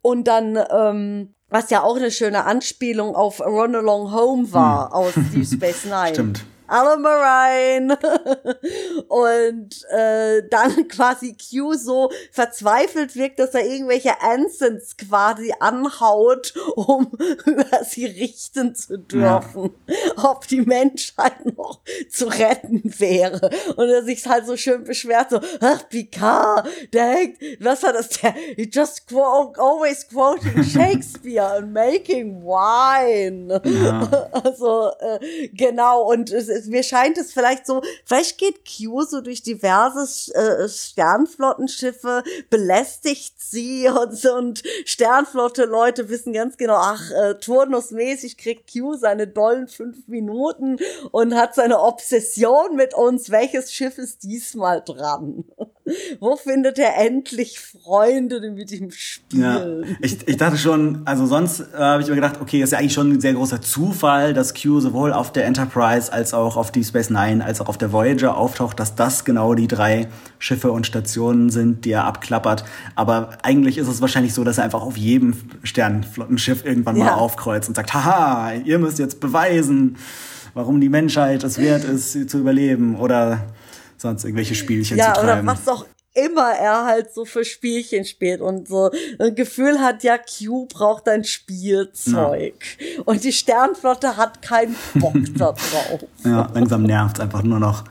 Und dann ähm, Was ja auch eine schöne Anspielung auf Run Along Home war Hm. aus Deep Space Nine. Stimmt. Alan Marine. und äh, dann quasi Q so verzweifelt wirkt, dass er irgendwelche Ansons quasi anhaut, um über sie richten zu dürfen, ob die Menschheit noch zu retten wäre. Und er sich halt so schön beschwert, so, ach, Picard, der hängt, was war das, der, he just quote, always quoting Shakespeare and making wine. Ja. Also, äh, genau, und es, es, mir scheint es vielleicht so, vielleicht geht Q so durch diverse äh, Sternflottenschiffe, belästigt sie und, und Sternflotte-Leute wissen ganz genau, ach, äh, turnusmäßig kriegt Q seine dollen fünf Minuten und hat seine Obsession mit uns. Welches Schiff ist diesmal dran? Wo findet er endlich Freunde, mit ihm Ja, spielen? ich, ich dachte schon, also sonst äh, habe ich mir gedacht, okay, ist ja eigentlich schon ein sehr großer Zufall, dass Q sowohl auf der Enterprise als auch auf Deep Space Nine als auch auf der Voyager auftaucht, dass das genau die drei Schiffe und Stationen sind, die er abklappert. Aber eigentlich ist es wahrscheinlich so, dass er einfach auf jedem Sternflottenschiff irgendwann mal Ja. aufkreuzt und sagt, haha, ihr müsst jetzt beweisen, warum die Menschheit es wert ist, sie zu überleben oder sonst irgendwelche Spielchen ja, zu oder treiben. was auch immer er halt so für Spielchen spielt und so ein Gefühl hat, ja, Q braucht ein Spielzeug. Und die Sternflotte hat keinen Bock da drauf. Ja, langsam nervt's einfach nur noch.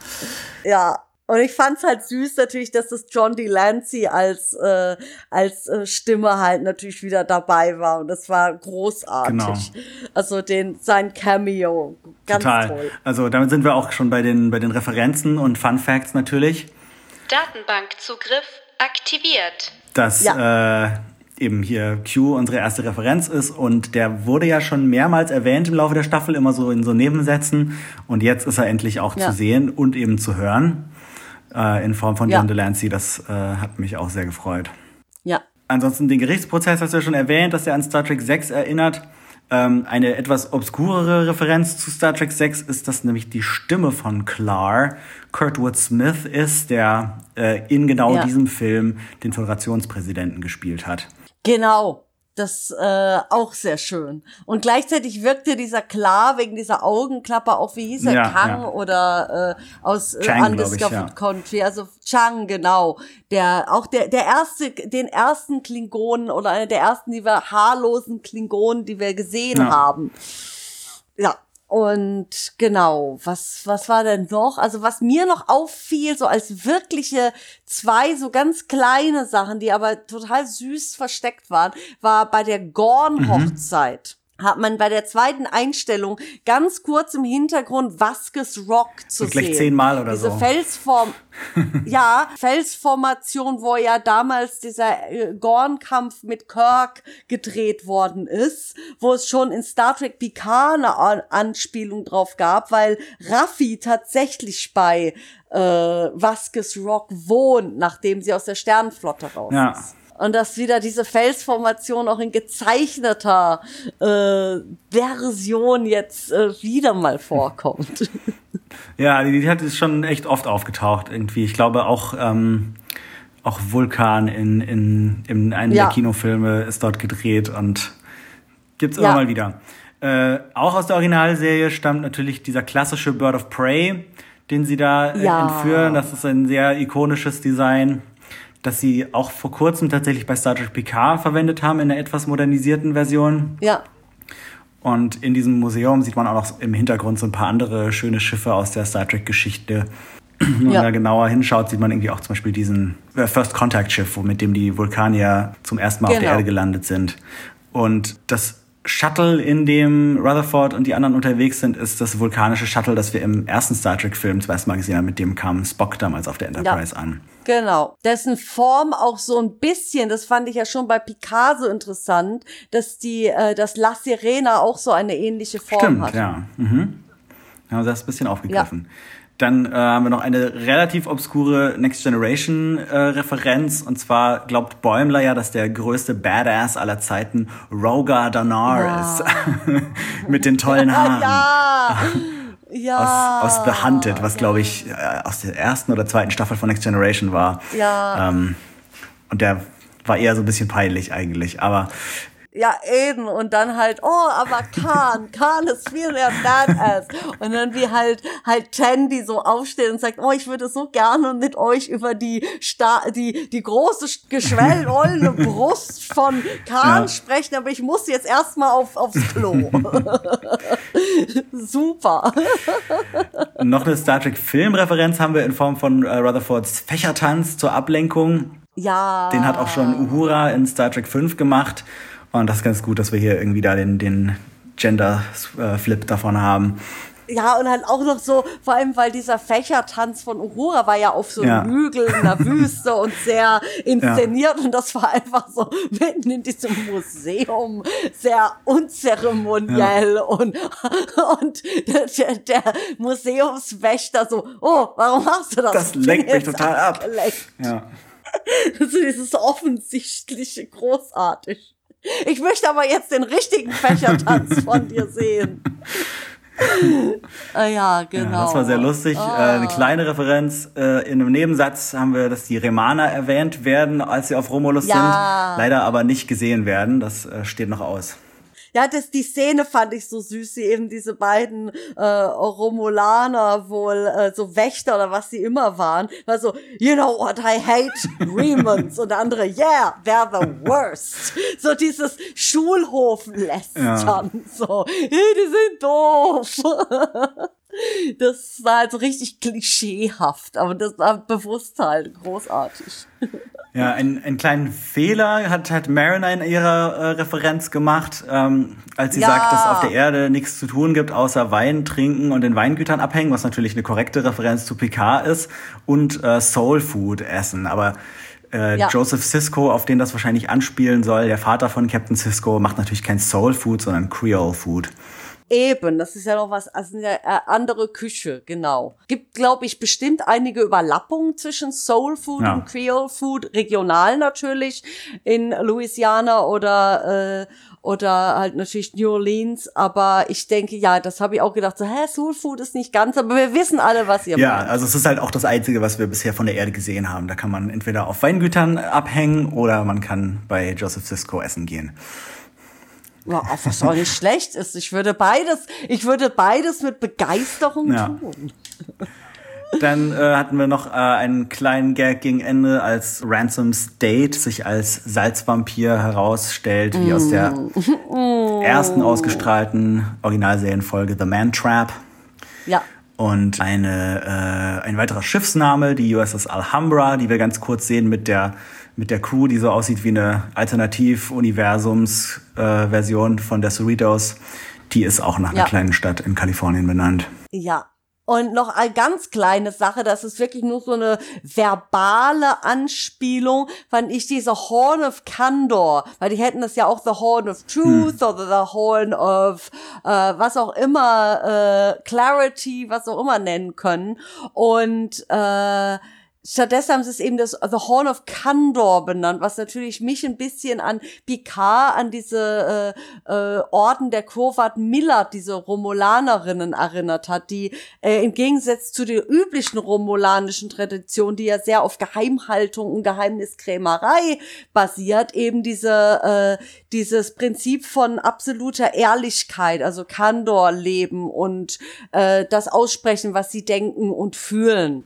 Ja. Und ich fand's halt süß natürlich, dass das John Delancey als äh, als äh, Stimme halt natürlich wieder dabei war und das war großartig. Genau. Also den sein Cameo ganz Total. toll. Also damit sind wir auch schon bei den, bei den Referenzen und Fun Facts natürlich, Datenbankzugriff aktiviert. dass äh, eben hier Q unsere erste Referenz ist und der wurde ja schon mehrmals erwähnt im Laufe der Staffel, immer so in so Nebensätzen und jetzt ist er endlich auch Ja. zu sehen und eben zu hören äh, in Form von Ja. John Delancey. Das äh, hat mich auch sehr gefreut. Ja. Ansonsten den Gerichtsprozess hast du ja schon erwähnt, dass er an Star Trek 6 erinnert. Ähm, eine etwas obskurere Referenz zu Star Trek 6 ist, dass nämlich die Stimme von Clar Kurtwood Smith ist, der äh, in genau Ja. diesem Film den Föderationspräsidenten gespielt hat. Genau. Das äh, auch sehr schön. Und gleichzeitig wirkte dieser klar wegen dieser Augenklappe auch, wie hieß er, Ja, Kang ja. oder äh, aus äh, Chang, ich, Undiscovered ja. Country, also Chang, genau. Der auch der der erste, den ersten Klingonen oder einer der ersten, die wir haarlosen Klingonen, die wir gesehen haben. Ja. Und genau, was, was war denn noch? Also was mir noch auffiel, so als wirkliche zwei so ganz kleine Sachen, die aber total süß versteckt waren, war bei der Gorn-Hochzeit. Hat man bei der zweiten Einstellung ganz kurz im Hintergrund Vasquez Rock zu So gleich sehen. zehnmal oder Diese so. Felsform, ja, Felsformation, wo ja damals dieser äh, Gorn-Kampf mit Kirk gedreht worden ist, wo es schon in Star Trek Picard eine An Anspielung drauf gab, weil Raffi tatsächlich bei äh, Vasquez Rock wohnt, nachdem sie aus der Sternenflotte raus Ja. ist. Und dass wieder diese Felsformation auch in gezeichneter äh, Version jetzt äh, wieder mal vorkommt. Ja, die, die hat ist schon echt oft aufgetaucht irgendwie. Ich glaube auch ähm, auch Vulkan in, in, in einem Ja. der Kinofilme ist dort gedreht und gibt's immer Ja. mal wieder. Äh, auch aus der Originalserie stammt natürlich dieser klassische Bird of Prey, den sie da äh, Ja. entführen. Das ist ein sehr ikonisches Design, das sie auch vor kurzem tatsächlich bei Star Trek Picard verwendet haben in einer etwas modernisierten Version. ja. Und in diesem Museum sieht man auch noch im Hintergrund so ein paar andere schöne Schiffe aus der Star Trek-Geschichte. Wenn man Ja. da genauer hinschaut, sieht man irgendwie auch zum Beispiel diesen äh, First Contact Schiff, mit dem die Vulkanier zum ersten Mal auf der Genau. Erde gelandet sind. Und das Shuttle, in dem Rutherford und die anderen unterwegs sind, ist das vulkanische Shuttle, das wir im ersten Star Trek-Film zum ersten Mal gesehen haben. Mit dem kam Spock damals auf der Enterprise an. Genau. Dessen Form auch so ein bisschen, das fand ich ja schon bei Picard so interessant, dass die, äh, dass La Sirena auch so eine ähnliche Form Stimmt, hat. ja. Mhm. Ja, das ist ein bisschen aufgegriffen. Dann äh, haben wir noch eine relativ obskure Next Generation äh, Referenz. Und zwar glaubt Bäumler ja, dass der größte Badass aller Zeiten Rogar Danar Ja. ist. Mit den tollen Haaren. Ja. Ja. Aus, aus The Hunted, was glaube ich äh, aus der ersten oder zweiten Staffel von Next Generation war. Ja. Ähm, und der war eher so ein bisschen peinlich eigentlich. Aber Ja, eben. Und dann halt, oh, aber Khan, Khan ist viel mehr badass. Und dann wie halt, halt Tandy so aufsteht und sagt, oh, ich würde so gerne mit euch über die, Sta die, die große, geschwellrollende Brust von Khan ja. sprechen, aber ich muss jetzt erstmal auf, aufs Klo. Super. Noch eine Star Trek Filmreferenz haben wir in Form von äh, Rutherfords Fächertanz zur Ablenkung. Ja. Den hat auch schon Uhura in Star Trek 5 gemacht. Und das ist ganz gut, dass wir hier irgendwie da den, den Gender-Flip davon haben. Ja, und dann auch noch so, vor allem, weil dieser Fächertanz von Uhura war ja auf so einem ja. Hügel in der Wüste und sehr inszeniert ja. und das war einfach so mitten in diesem Museum, sehr unzeremoniell ja. und, und der, der, Museumswächter so, oh, warum machst du das? Das lenkt mich total ab. Ja. Also dieses offensichtliche großartig. Ich möchte aber jetzt den richtigen Fächertanz von dir sehen. äh, ja, genau. Ja, das war sehr lustig. Äh, eine kleine Referenz. Äh, in einem Nebensatz haben wir, dass die Remaner erwähnt werden, als sie auf Romulus ja. sind. Leider aber nicht gesehen werden. Das äh, steht noch aus. Ja, das, die Szene fand ich so süß, wie eben diese beiden äh, Romulaner wohl, äh, so Wächter oder was sie immer waren, war so, you know what I hate? Remans. und der andere, yeah, they're the worst. So dieses Schulhoflästern, ja. so, die sind doof. Das war halt so richtig klischeehaft, aber das war bewusst halt großartig. Ja, ein, einen kleinen Fehler hat, hat Mariner in ihrer äh, Referenz gemacht, ähm, als sie ja. sagt, dass auf der Erde nichts zu tun gibt, außer Wein trinken und in Weingütern abhängen, was natürlich eine korrekte Referenz zu Picard ist, und äh, Soul Food essen. Aber äh, ja. Joseph Sisko, auf den das wahrscheinlich anspielen soll, der Vater von Captain Sisko, macht natürlich kein Soul Food, sondern Creole Food. Eben, das ist ja noch was, also eine äh, andere Küche, genau. Gibt, glaube ich, bestimmt einige Überlappungen zwischen Soul Food ja. und Creole Food, regional natürlich, in Louisiana oder, äh, oder halt natürlich New Orleans, aber ich denke, ja, das habe ich auch gedacht, so, hä, Soul Food ist nicht ganz, aber wir wissen alle, was ihr ja, meint. Ja, also es ist halt auch das Einzige, was wir bisher von der Erde gesehen haben. Da kann man entweder auf Weingütern abhängen oder man kann bei Joseph Cisco essen gehen. Ja, was auch nicht schlecht ist. Ich würde beides, ich würde beides mit Begeisterung ja. tun. Dann äh, hatten wir noch äh, einen kleinen Gag gegen Ende, als Ransoms Date sich als Salzvampir herausstellt, wie mm. aus der mm. ersten ausgestrahlten Originalserienfolge The Man Trap. Ja. Und eine, äh, ein weiterer Schiffsname, die USS Alhambra, die wir ganz kurz sehen mit der mit der Crew, die so aussieht wie eine Alternativ-Universums-Version von der Cerritos. Die ist auch nach ja. einer kleinen Stadt in Kalifornien benannt. Ja, und noch eine ganz kleine Sache, das ist wirklich nur so eine verbale Anspielung, fand ich diese Horn of Candor, weil die hätten das ja auch The Horn of Truth hm. oder The Horn of äh, was auch immer, äh, Clarity, was auch immer nennen können. Und äh, Stattdessen haben sie es eben das The Horn of Kandor benannt, was natürlich mich ein bisschen an Picard, an diese äh, äh, Orden der Kurvat Miller, diese Romulanerinnen erinnert hat, die äh, im Gegensatz zu der üblichen romulanischen Tradition, die ja sehr auf Geheimhaltung und Geheimniskrämerei basiert, eben diese äh, dieses Prinzip von absoluter Ehrlichkeit, also Kandor leben und äh, das aussprechen, was sie denken und fühlen.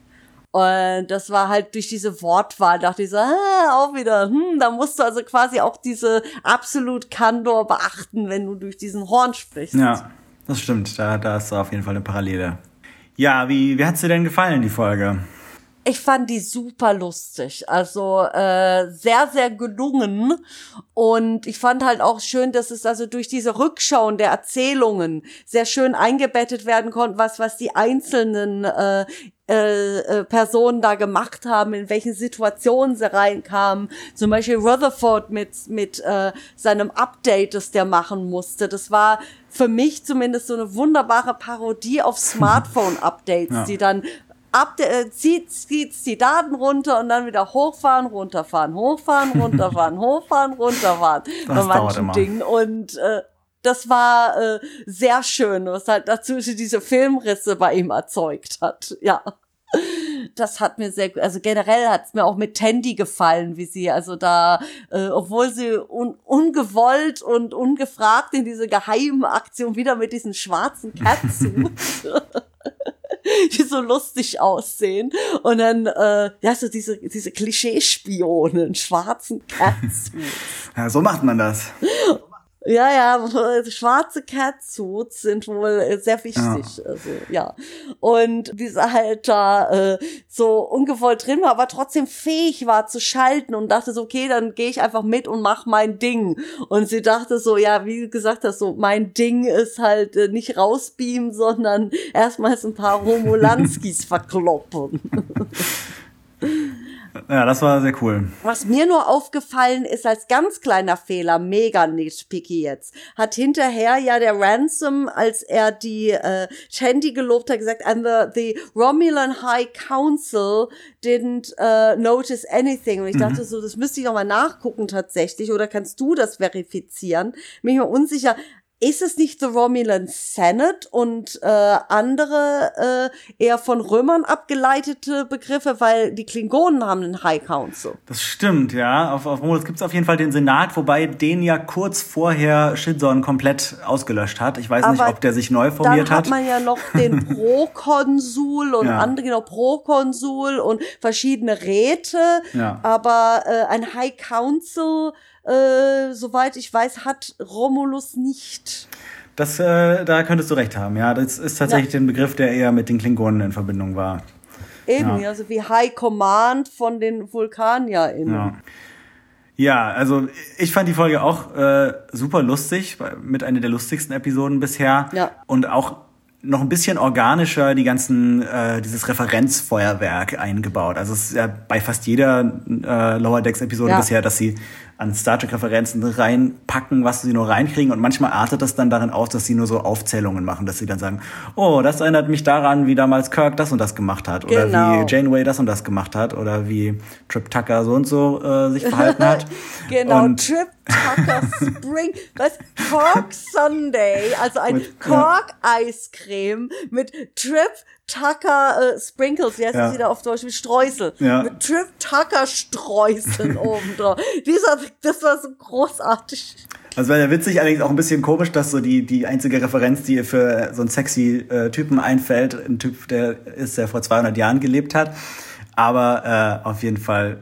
Und das war halt durch diese Wortwahl, dachte ich so, ah, auch wieder, hm, da musst du also quasi auch diese absolut Kandor beachten, wenn du durch diesen Horn sprichst. Ja, das stimmt. Da, da ist auf jeden Fall eine Parallele. Ja, wie, wie hat's dir denn gefallen, die Folge? Ich fand die super lustig. Also äh, sehr, sehr gelungen. Und ich fand halt auch schön, dass es also durch diese Rückschauen der Erzählungen sehr schön eingebettet werden konnte, was, was die einzelnen äh, äh, äh, Personen da gemacht haben, in welchen Situationen sie reinkamen. Zum Beispiel Rutherford mit, mit äh, seinem Update, das der machen musste. Das war für mich zumindest so eine wunderbare Parodie auf Smartphone-Updates, ja. die dann ab, äh, zieht, zieht die Daten runter und dann wieder hochfahren, runterfahren, hochfahren, runterfahren, hochfahren, runterfahren. Das bei manchen Dingen. Und äh, das war äh, sehr schön, was halt dazu diese Filmrisse bei ihm erzeugt hat. Ja. das hat mir sehr, also generell hat es mir auch mit Tandy gefallen, wie sie also da, äh, obwohl sie un ungewollt und ungefragt in diese geheime Aktion wieder mit diesen schwarzen Catsuit die so lustig aussehen. Und dann, äh, ja, so diese, diese Klischeespione in schwarzen Catsuits. Ja, so macht man das. Ja, ja, schwarze Catsuits sind wohl sehr wichtig. Ja. Also, ja. Und dieser halt da äh, so ungewollt drin war, aber trotzdem fähig war zu schalten und dachte so, okay, dann gehe ich einfach mit und mach mein Ding. Und sie dachte so, ja, wie du gesagt hast, so mein Ding ist halt äh, nicht rausbeamen, sondern erstmals ein paar Romulanskis verkloppen. Ja, das war sehr cool. Was mir nur aufgefallen ist als ganz kleiner Fehler, mega nitpicky jetzt, hat hinterher ja der Ransom, als er die äh, Shandy gelobt hat, gesagt, and the, the Romulan High Council didn't uh, notice anything. Und ich mhm. dachte so, das müsste ich noch mal nachgucken tatsächlich, oder kannst du das verifizieren? Bin ich mir unsicher ist es nicht The Romulan Senate und äh, andere äh, eher von Römern abgeleitete Begriffe, weil die Klingonen haben einen High Council. Das stimmt, ja. Auf, auf Romulus gibt es auf jeden Fall den Senat, wobei den ja kurz vorher Shizon komplett ausgelöscht hat. Ich weiß Aber nicht, ob der sich neu formiert hat. Dann hat man ja noch den Prokonsul und ja. andere, genau, Prokonsul und verschiedene Räte. Ja. Aber äh, ein High Council äh, soweit ich weiß, hat Romulus nicht. Das, äh, da könntest du recht haben, ja. Das ist tatsächlich ja. ein Begriff, der eher mit den Klingonen in Verbindung war. Eben, ja. also wie High Command von den VulkanierInnen. Ja. Ja, also ich fand die Folge auch äh, super lustig, mit einer der lustigsten Episoden bisher. Ja. Und auch noch ein bisschen organischer die ganzen, äh, dieses Referenzfeuerwerk eingebaut. Also es ist ja bei fast jeder äh, Lower Decks Episode ja. bisher, dass sie an Star Trek-Referenzen reinpacken, was sie nur reinkriegen. Und manchmal artet das dann darin aus, dass sie nur so Aufzählungen machen, dass sie dann sagen, oh, das erinnert mich daran, wie damals Kirk das und das gemacht hat. Oder genau. wie Janeway das und das gemacht hat. Oder wie Trip Tucker so und so äh, sich verhalten hat. genau, und Trip Tucker Spring, was? Cork Sunday, also ein Cork Eiscreme mit Trip Tucker äh, Sprinkles, wie heißt ja. das wieder auf Deutsch, wie Streusel. Ja. Mit Trip Tucker Streuseln oben drauf. Dieser, das war so großartig. Das war ja witzig, allerdings auch ein bisschen komisch, dass so die, die einzige Referenz, die ihr für so einen sexy äh, Typen einfällt, ein Typ, der ist, der vor 200 Jahren gelebt hat. Aber äh, auf jeden Fall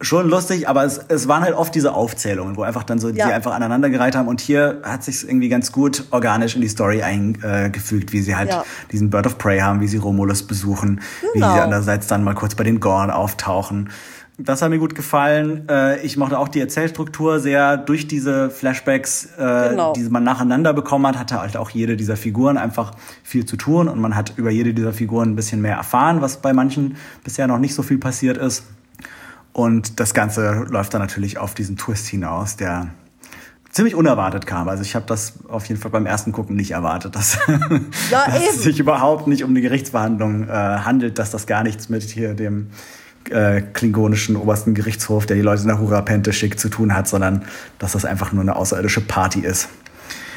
schon lustig, aber es, es waren halt oft diese Aufzählungen, wo einfach dann so ja. die einfach aneinandergereiht haben und hier hat sich irgendwie ganz gut organisch in die Story eingefügt, wie sie halt ja. diesen Bird of Prey haben, wie sie Romulus besuchen, genau. wie sie genau. andererseits dann mal kurz bei den Gorn auftauchen. Das hat mir gut gefallen. Äh, ich mochte auch die Erzählstruktur sehr durch diese Flashbacks, äh, genau. die man nacheinander bekommen hat, hatte halt auch jede dieser Figuren einfach viel zu tun und man hat über jede dieser Figuren ein bisschen mehr erfahren, was bei manchen bisher noch nicht so viel passiert ist. Und das Ganze läuft dann natürlich auf diesen Twist hinaus, der ziemlich unerwartet kam. Also ich habe das auf jeden Fall beim ersten Gucken nicht erwartet, dass, ja, dass es sich überhaupt nicht um eine Gerichtsverhandlung äh, handelt, dass das gar nichts mit hier dem äh, klingonischen obersten Gerichtshof, der die Leute nach Hurapente schickt, zu tun hat, sondern dass das einfach nur eine außerirdische Party ist.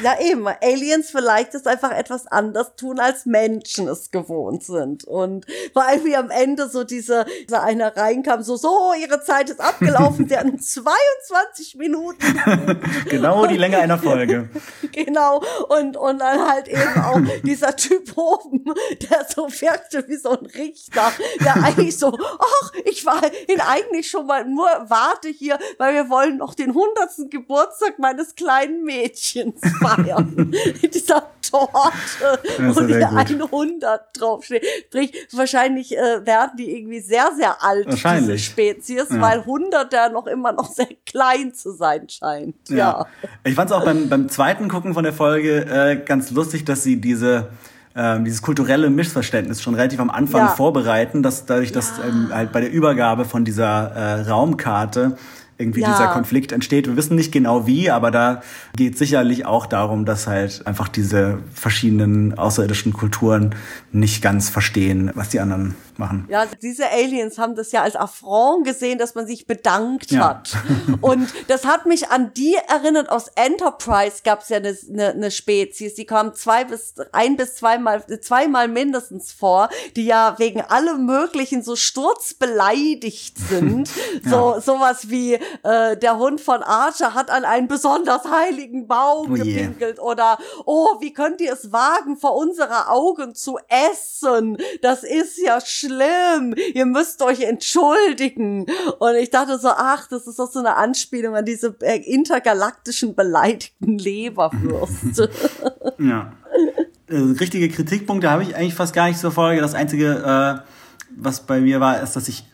Ja, eben. Aliens vielleicht es einfach etwas anders tun, als Menschen es gewohnt sind. Und vor allem wie am Ende so diese, dieser einer reinkam, so, so, ihre Zeit ist abgelaufen, sie hatten 22 Minuten. genau die Länge einer Folge. genau. Und, und dann halt eben auch dieser Typ oben, der so wirkte wie so ein Richter, der eigentlich so, ach, ich war ihn eigentlich schon mal nur warte hier, weil wir wollen noch den hundertsten Geburtstag meines kleinen Mädchens feiern. In dieser Torte, wo die 100 draufsteht. Sprich, wahrscheinlich äh, werden die irgendwie sehr, sehr alt, diese Spezies, ja. weil 100 ja noch immer noch sehr klein zu sein scheint. Ja. ja. Ich fand es auch beim, beim zweiten Gucken von der Folge äh, ganz lustig, dass sie diese ähm, dieses kulturelle Missverständnis schon relativ am Anfang ja. vorbereiten, dass dadurch, dass ähm, halt bei der Übergabe von dieser äh, Raumkarte irgendwie ja. dieser Konflikt entsteht. Wir wissen nicht genau wie, aber da geht sicherlich auch darum, dass halt einfach diese verschiedenen außerirdischen Kulturen nicht ganz verstehen, was die anderen machen. Ja, diese Aliens haben das ja als Affront gesehen, dass man sich bedankt Ja. hat. Und das hat mich an die erinnert, aus Enterprise gab es ja eine, eine, eine Spezies, die kam zwei bis ein bis zweimal, zweimal mindestens vor, die ja wegen allem möglichen so sturzbeleidigt sind. So sowas wie äh, der Hund von Archer hat an einen besonders heiligen Baum Oh gepinkelt oder oh, wie könnt ihr es wagen, vor unserer Augen zu essen? Das ist ja schlimm. Ihr müsst euch entschuldigen. Und ich dachte so, ach, das ist doch so eine Anspielung an diese äh, intergalaktischen beleidigten Leberwürste. Ja. Äh, richtige Kritikpunkte habe ich eigentlich fast gar nicht zur Folge. Das Einzige, äh, was bei mir war, ist, dass ich,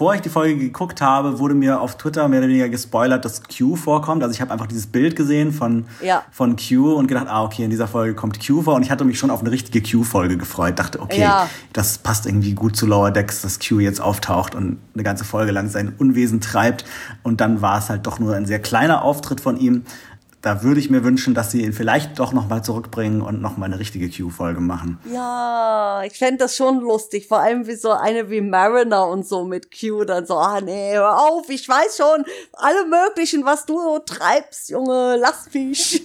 bevor ich die Folge geguckt habe, wurde mir auf Twitter mehr oder weniger gespoilert, dass Q vorkommt. Also ich habe einfach dieses Bild gesehen von, Ja. von Q und gedacht, ah, okay, in dieser Folge kommt Q vor. Und ich hatte mich schon auf eine richtige Q-Folge gefreut. Dachte, okay, Ja. das passt irgendwie gut zu Lower Decks, dass Q jetzt auftaucht und eine ganze Folge lang sein Unwesen treibt. Und dann war es halt doch nur ein sehr kleiner Auftritt von ihm. Da würde ich mir wünschen, dass sie ihn vielleicht doch nochmal zurückbringen und nochmal eine richtige Q-Folge machen. Ja, ich fände das schon lustig. Vor allem wie so eine wie Mariner und so mit Q dann so, ah nee, hör auf, ich weiß schon alle möglichen, was du so treibst, Junge, lass mich.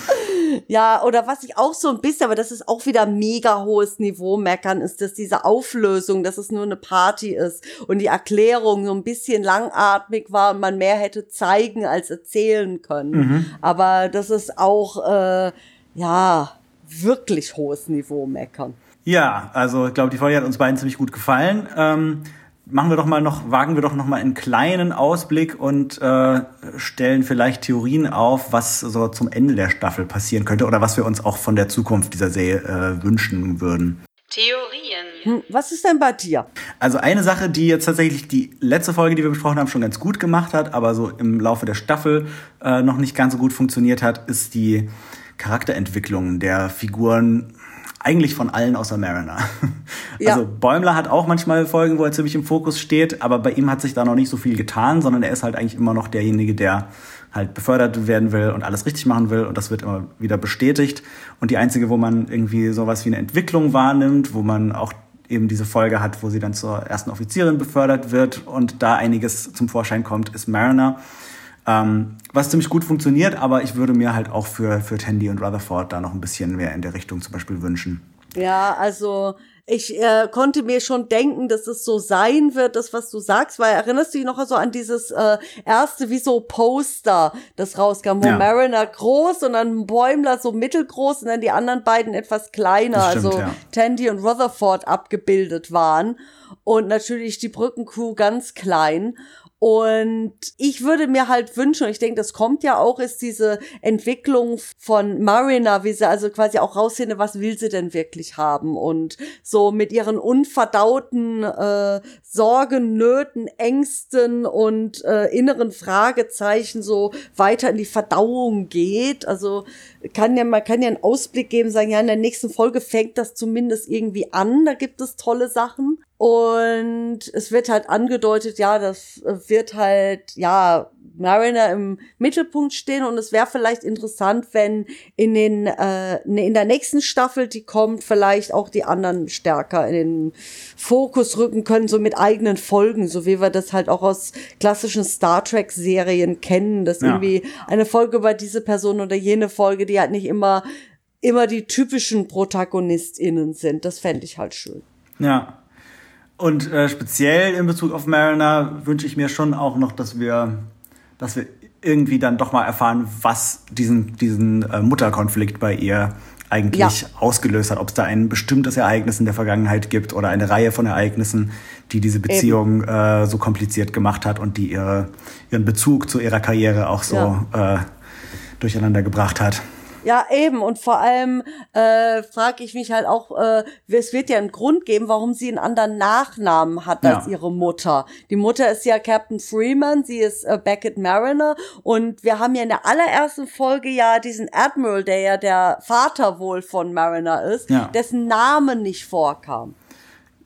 ja, oder was ich auch so ein bisschen, aber das ist auch wieder mega hohes Niveau meckern, ist, dass diese Auflösung, dass es nur eine Party ist und die Erklärung so ein bisschen langatmig war und man mehr hätte zeigen als erzählen können. Mhm. Aber das ist auch, äh, ja, wirklich hohes Niveau meckern. Ja, also ich glaube, die Folge hat uns beiden ziemlich gut gefallen. Ähm, machen wir doch mal noch, wagen wir doch noch mal einen kleinen Ausblick und äh, stellen vielleicht Theorien auf, was so zum Ende der Staffel passieren könnte oder was wir uns auch von der Zukunft dieser Serie äh, wünschen würden. Theorien. Hm, was ist denn bei dir? Also eine Sache, die jetzt tatsächlich die letzte Folge, die wir besprochen haben, schon ganz gut gemacht hat, aber so im Laufe der Staffel äh, noch nicht ganz so gut funktioniert hat, ist die Charakterentwicklung der Figuren eigentlich von allen außer Mariner. Ja. Also Bäumler hat auch manchmal Folgen, wo er ziemlich im Fokus steht, aber bei ihm hat sich da noch nicht so viel getan, sondern er ist halt eigentlich immer noch derjenige, der halt befördert werden will und alles richtig machen will und das wird immer wieder bestätigt. Und die einzige, wo man irgendwie sowas wie eine Entwicklung wahrnimmt, wo man auch eben diese Folge hat, wo sie dann zur ersten Offizierin befördert wird und da einiges zum Vorschein kommt, ist Mariner. Ähm, was ziemlich gut funktioniert, aber ich würde mir halt auch für, für Tandy und Rutherford da noch ein bisschen mehr in der Richtung zum Beispiel wünschen. Ja, also ich äh, konnte mir schon denken, dass es so sein wird, das was du sagst, weil erinnerst du dich noch so an dieses äh, erste wie so Poster, das rauskam, wo Ja. Mariner groß und dann Bäumler so mittelgroß und dann die anderen beiden etwas kleiner, Das stimmt, also ja. Tandy und Rutherford abgebildet waren und natürlich die Brückencrew ganz klein. Und ich würde mir halt wünschen, und ich denke, das kommt ja auch, ist diese Entwicklung von Mariner, wie sie also quasi auch rausfinden, was will sie denn wirklich haben und so mit ihren unverdauten äh, Sorgen, Nöten, Ängsten und äh, inneren Fragezeichen so weiter in die Verdauung geht. Also kann ja, man kann ja einen Ausblick geben, sagen, ja, in der nächsten Folge fängt das zumindest irgendwie an, da gibt es tolle Sachen. Und es wird halt angedeutet, ja, das äh, wird halt, ja, Mariner im Mittelpunkt stehen und es wäre vielleicht interessant, wenn in den äh, ne, in der nächsten Staffel, die kommt, vielleicht auch die anderen stärker in den Fokus rücken können, so mit eigenen Folgen, so wie wir das halt auch aus klassischen Star Trek Serien kennen, dass Ja. irgendwie eine Folge über diese Person oder jene Folge, die halt nicht immer immer die typischen ProtagonistInnen sind. Das fände ich halt schön. Ja. Und äh, speziell in Bezug auf Mariner wünsche ich mir schon auch noch, dass wir, dass wir irgendwie dann doch mal erfahren, was diesen, diesen äh, Mutterkonflikt bei ihr eigentlich Ja. ausgelöst hat. Ob es da ein bestimmtes Ereignis in der Vergangenheit gibt oder eine Reihe von Ereignissen, die diese Beziehung äh, so kompliziert gemacht hat und die ihre, ihren Bezug zu ihrer Karriere auch so äh, durcheinander gebracht hat. Ja, eben. Und vor allem äh, frage ich mich halt auch, äh, es wird ja einen Grund geben, warum sie einen anderen Nachnamen hat als Ja. ihre Mutter. Die Mutter ist ja Captain Freeman, sie ist äh, Beckett Mariner. Und wir haben ja in der allerersten Folge ja diesen Admiral, der ja der Vater wohl von Mariner ist, Ja. dessen Name nicht vorkam.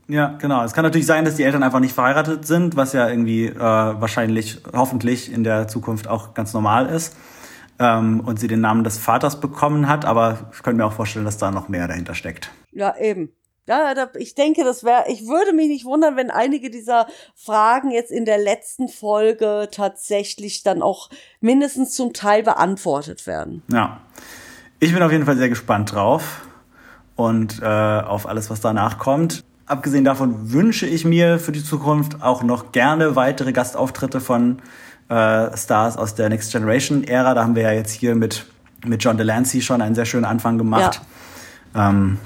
Ja, genau. Es kann natürlich sein, dass die Eltern einfach nicht verheiratet sind, was ja irgendwie äh, wahrscheinlich, hoffentlich in der Zukunft auch ganz normal ist. Ähm, und sie den Namen des Vaters bekommen hat, aber ich könnte mir auch vorstellen, dass da noch mehr dahinter steckt. Ja, eben. Ja, ich denke, das wäre, ich würde mich nicht wundern, wenn einige dieser Fragen jetzt in der letzten Folge tatsächlich dann auch mindestens zum Teil beantwortet werden. Ja. Ich bin auf jeden Fall sehr gespannt drauf und äh, auf alles, was danach kommt. Abgesehen davon wünsche ich mir für die Zukunft auch noch gerne weitere Gastauftritte von äh, Stars aus der Next Generation Ära. Da haben wir ja jetzt hier mit, mit John Delancey schon einen sehr schönen Anfang gemacht. Ja. Ähm,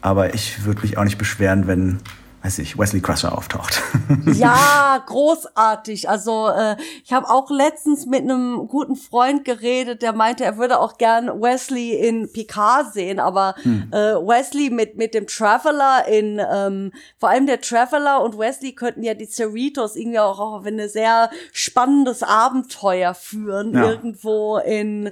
aber ich würde mich auch nicht beschweren, wenn weiß ich, Wesley Crusher auftaucht. ja, großartig. Also äh, ich habe auch letztens mit einem guten Freund geredet, der meinte, er würde auch gern Wesley in Picard sehen, aber hm. äh, Wesley mit mit dem Traveler in ähm, vor allem der Traveler und Wesley könnten ja die Cerritos irgendwie auch auf ein sehr spannendes Abenteuer führen ja. irgendwo in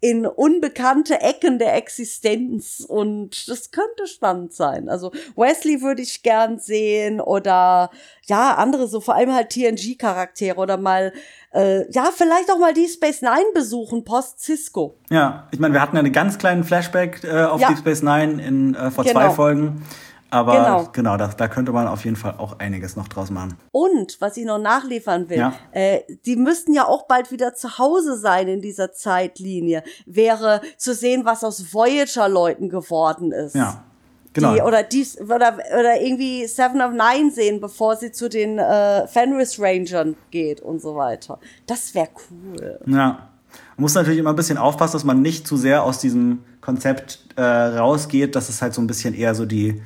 in unbekannte Ecken der Existenz und das könnte spannend sein. Also Wesley würde ich gern sehen oder ja, andere so, vor allem halt TNG-Charaktere oder mal, äh, ja, vielleicht auch mal die Space Nine besuchen, post Cisco. Ja, ich meine, wir hatten ja einen ganz kleinen Flashback äh, auf ja. Deep Space Nine in, äh, vor genau. zwei Folgen. Aber genau, genau da, da könnte man auf jeden Fall auch einiges noch draus machen. Und was ich noch nachliefern will, ja. äh, die müssten ja auch bald wieder zu Hause sein in dieser Zeitlinie. Wäre zu sehen, was aus Voyager-Leuten geworden ist. Ja. Genau. Die, oder, dies, oder, oder irgendwie Seven of Nine sehen, bevor sie zu den äh, Fenris Rangern geht und so weiter. Das wäre cool. Ja. Man muss natürlich immer ein bisschen aufpassen, dass man nicht zu sehr aus diesem Konzept äh, rausgeht, dass es halt so ein bisschen eher so die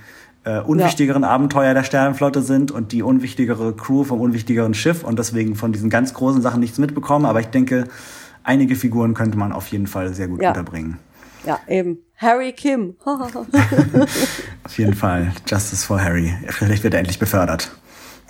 äh, unwichtigeren ja. Abenteuer der Sternenflotte sind und die unwichtigere Crew vom unwichtigeren Schiff und deswegen von diesen ganz großen Sachen nichts mitbekommen. Aber ich denke, einige Figuren könnte man auf jeden Fall sehr gut ja. unterbringen. Ja, eben. Harry Kim. auf jeden Fall. Justice for Harry. Vielleicht wird er endlich befördert.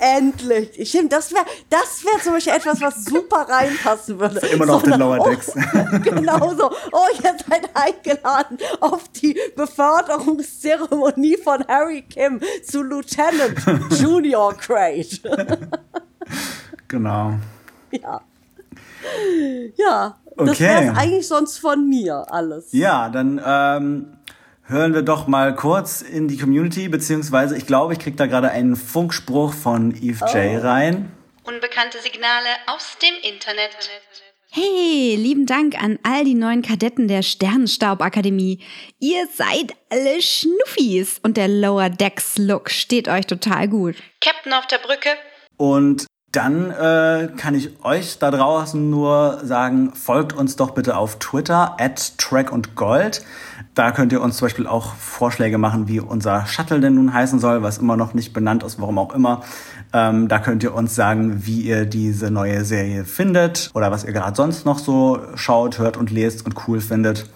Endlich. Ich finde, das wäre das wäre zum Beispiel etwas, was super reinpassen würde. Immer noch so, auf den Lower Decks. Oh, genau so. Oh, ihr seid eingeladen auf die Beförderungszeremonie von Harry Kim zu Lieutenant Junior Grade. genau. Ja. Ja. Okay. Das wäre eigentlich sonst von mir alles. Ja, dann ähm, hören wir doch mal kurz in die Community, beziehungsweise ich glaube, ich kriege da gerade einen Funkspruch von Eve oh. J rein. Unbekannte Signale aus dem Internet. Hey, lieben Dank an all die neuen Kadetten der Sternenstaubakademie. Ihr seid alle Schnuffis und der Lower Decks Look steht euch total gut. Captain auf der Brücke. Und dann äh, kann ich euch da draußen nur sagen, folgt uns doch bitte auf Twitter at Track und Gold. Da könnt ihr uns zum Beispiel auch Vorschläge machen, wie unser Shuttle denn nun heißen soll, was immer noch nicht benannt ist, warum auch immer. Ähm, da könnt ihr uns sagen, wie ihr diese neue Serie findet oder was ihr gerade sonst noch so schaut, hört und lest und cool findet.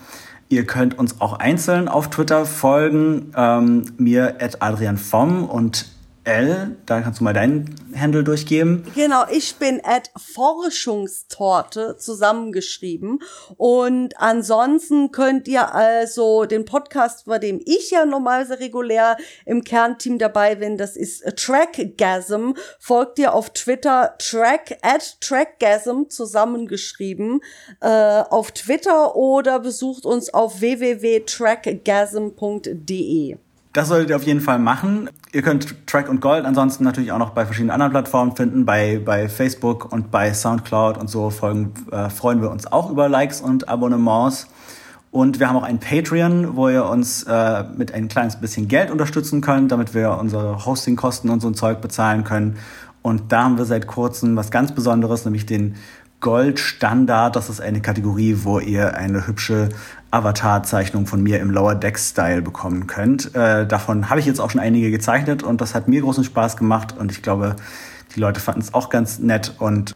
Ihr könnt uns auch einzeln auf Twitter folgen, ähm, mir at Adrian Vom und L, da kannst du mal deinen Handle durchgeben. Genau, ich bin at Forschungstorte zusammengeschrieben. Und ansonsten könnt ihr also den Podcast, bei dem ich ja normalerweise regulär im Kernteam dabei bin, das ist Trackgasm, folgt ihr auf Twitter track at Trackgasm zusammengeschrieben äh, auf Twitter oder besucht uns auf www.trackgasm.de. Das solltet ihr auf jeden Fall machen. Ihr könnt Track und Gold ansonsten natürlich auch noch bei verschiedenen anderen Plattformen finden, bei, bei Facebook und bei Soundcloud und so folgen, äh, freuen wir uns auch über Likes und Abonnements. Und wir haben auch ein Patreon, wo ihr uns äh, mit ein kleines bisschen Geld unterstützen könnt, damit wir unsere Hostingkosten und so ein Zeug bezahlen können. Und da haben wir seit kurzem was ganz Besonderes, nämlich den Goldstandard. Das ist eine Kategorie, wo ihr eine hübsche Avatar-Zeichnung von mir im Lower Deck-Style bekommen könnt. Äh, davon habe ich jetzt auch schon einige gezeichnet und das hat mir großen Spaß gemacht und ich glaube, die Leute fanden es auch ganz nett und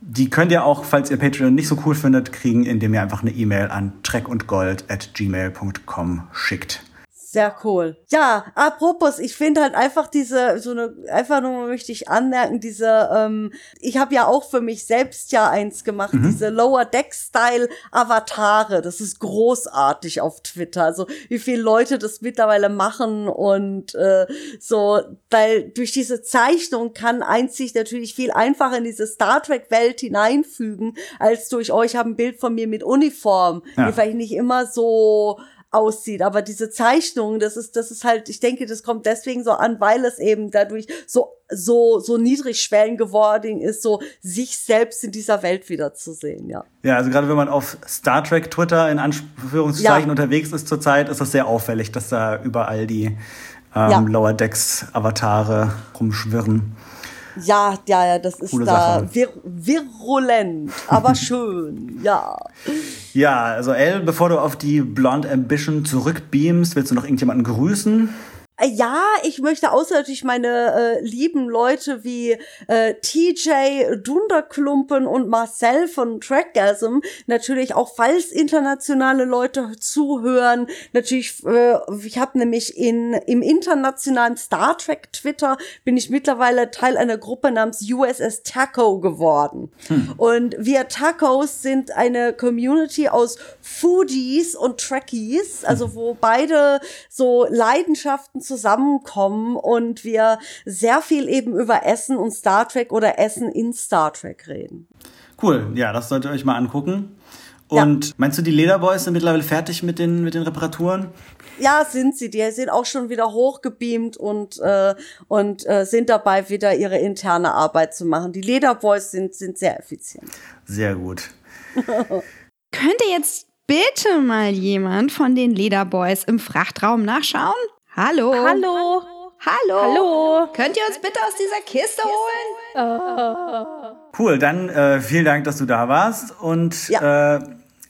die könnt ihr auch, falls ihr Patreon nicht so cool findet, kriegen, indem ihr einfach eine E-Mail an treckundgold at gmail.com schickt. Sehr cool. Ja, apropos, ich finde halt einfach diese, so eine, einfach nur möchte ich anmerken, diese, ähm, ich habe ja auch für mich selbst ja eins gemacht, mhm. diese Lower Deck Style Avatare. Das ist großartig auf Twitter. Also wie viele Leute das mittlerweile machen und äh, so, weil durch diese Zeichnung kann eins sich natürlich viel einfacher in diese Star Trek Welt hineinfügen, als durch euch oh, habe ein Bild von mir mit Uniform, ja. die vielleicht nicht immer so aussieht. Aber diese Zeichnung, das ist, das ist halt, ich denke, das kommt deswegen so an, weil es eben dadurch so so so niedrigschwellen geworden ist, so sich selbst in dieser Welt wiederzusehen, ja. Ja, also gerade wenn man auf Star Trek Twitter in Anführungszeichen ja. unterwegs ist zurzeit, ist das sehr auffällig, dass da überall die ähm, ja. Lower Decks Avatare rumschwirren. Ja, ja, ja, das ist Coole da vir virulent, aber schön, ja. Ja, also Elle, bevor du auf die Blonde Ambition zurückbeamst, willst du noch irgendjemanden grüßen? Äh, ja, ich möchte außer natürlich meine äh, lieben Leute wie äh, TJ Dunderklumpen und Marcel von Trackgasm natürlich auch, falls internationale Leute zuhören, natürlich, äh, ich habe nämlich in im internationalen Star Trek Twitter bin ich mittlerweile Teil einer Gruppe namens USS Taco geworden. Hm. Und wir Tacos sind eine Community aus Foodies und Trekkies, also wo beide so Leidenschaften zusammenkommen und wir sehr viel eben über Essen und Star Trek oder Essen in Star Trek reden. Cool, ja, das solltet ihr euch mal angucken. Und ja. meinst du, die Lederboys sind mittlerweile fertig mit den, mit den Reparaturen? Ja, sind sie. Die sind auch schon wieder hochgebeamt und, äh, und äh, sind dabei, wieder ihre interne Arbeit zu machen. Die Lederboys sind, sind sehr effizient. Sehr gut. Könnte jetzt bitte mal jemand von den Lederboys im Frachtraum nachschauen? Hallo. Hallo. Hallo. Hallo. Könnt ihr uns bitte aus dieser Kiste holen? Cool, dann äh, vielen Dank, dass du da warst. Und ja. äh,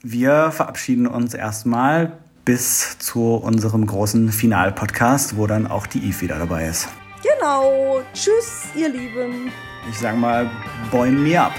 wir verabschieden uns erstmal bis zu unserem großen Final-Podcast, wo dann auch die Eve wieder dabei ist. Genau. Tschüss, ihr Lieben. Ich sag mal, boin me up.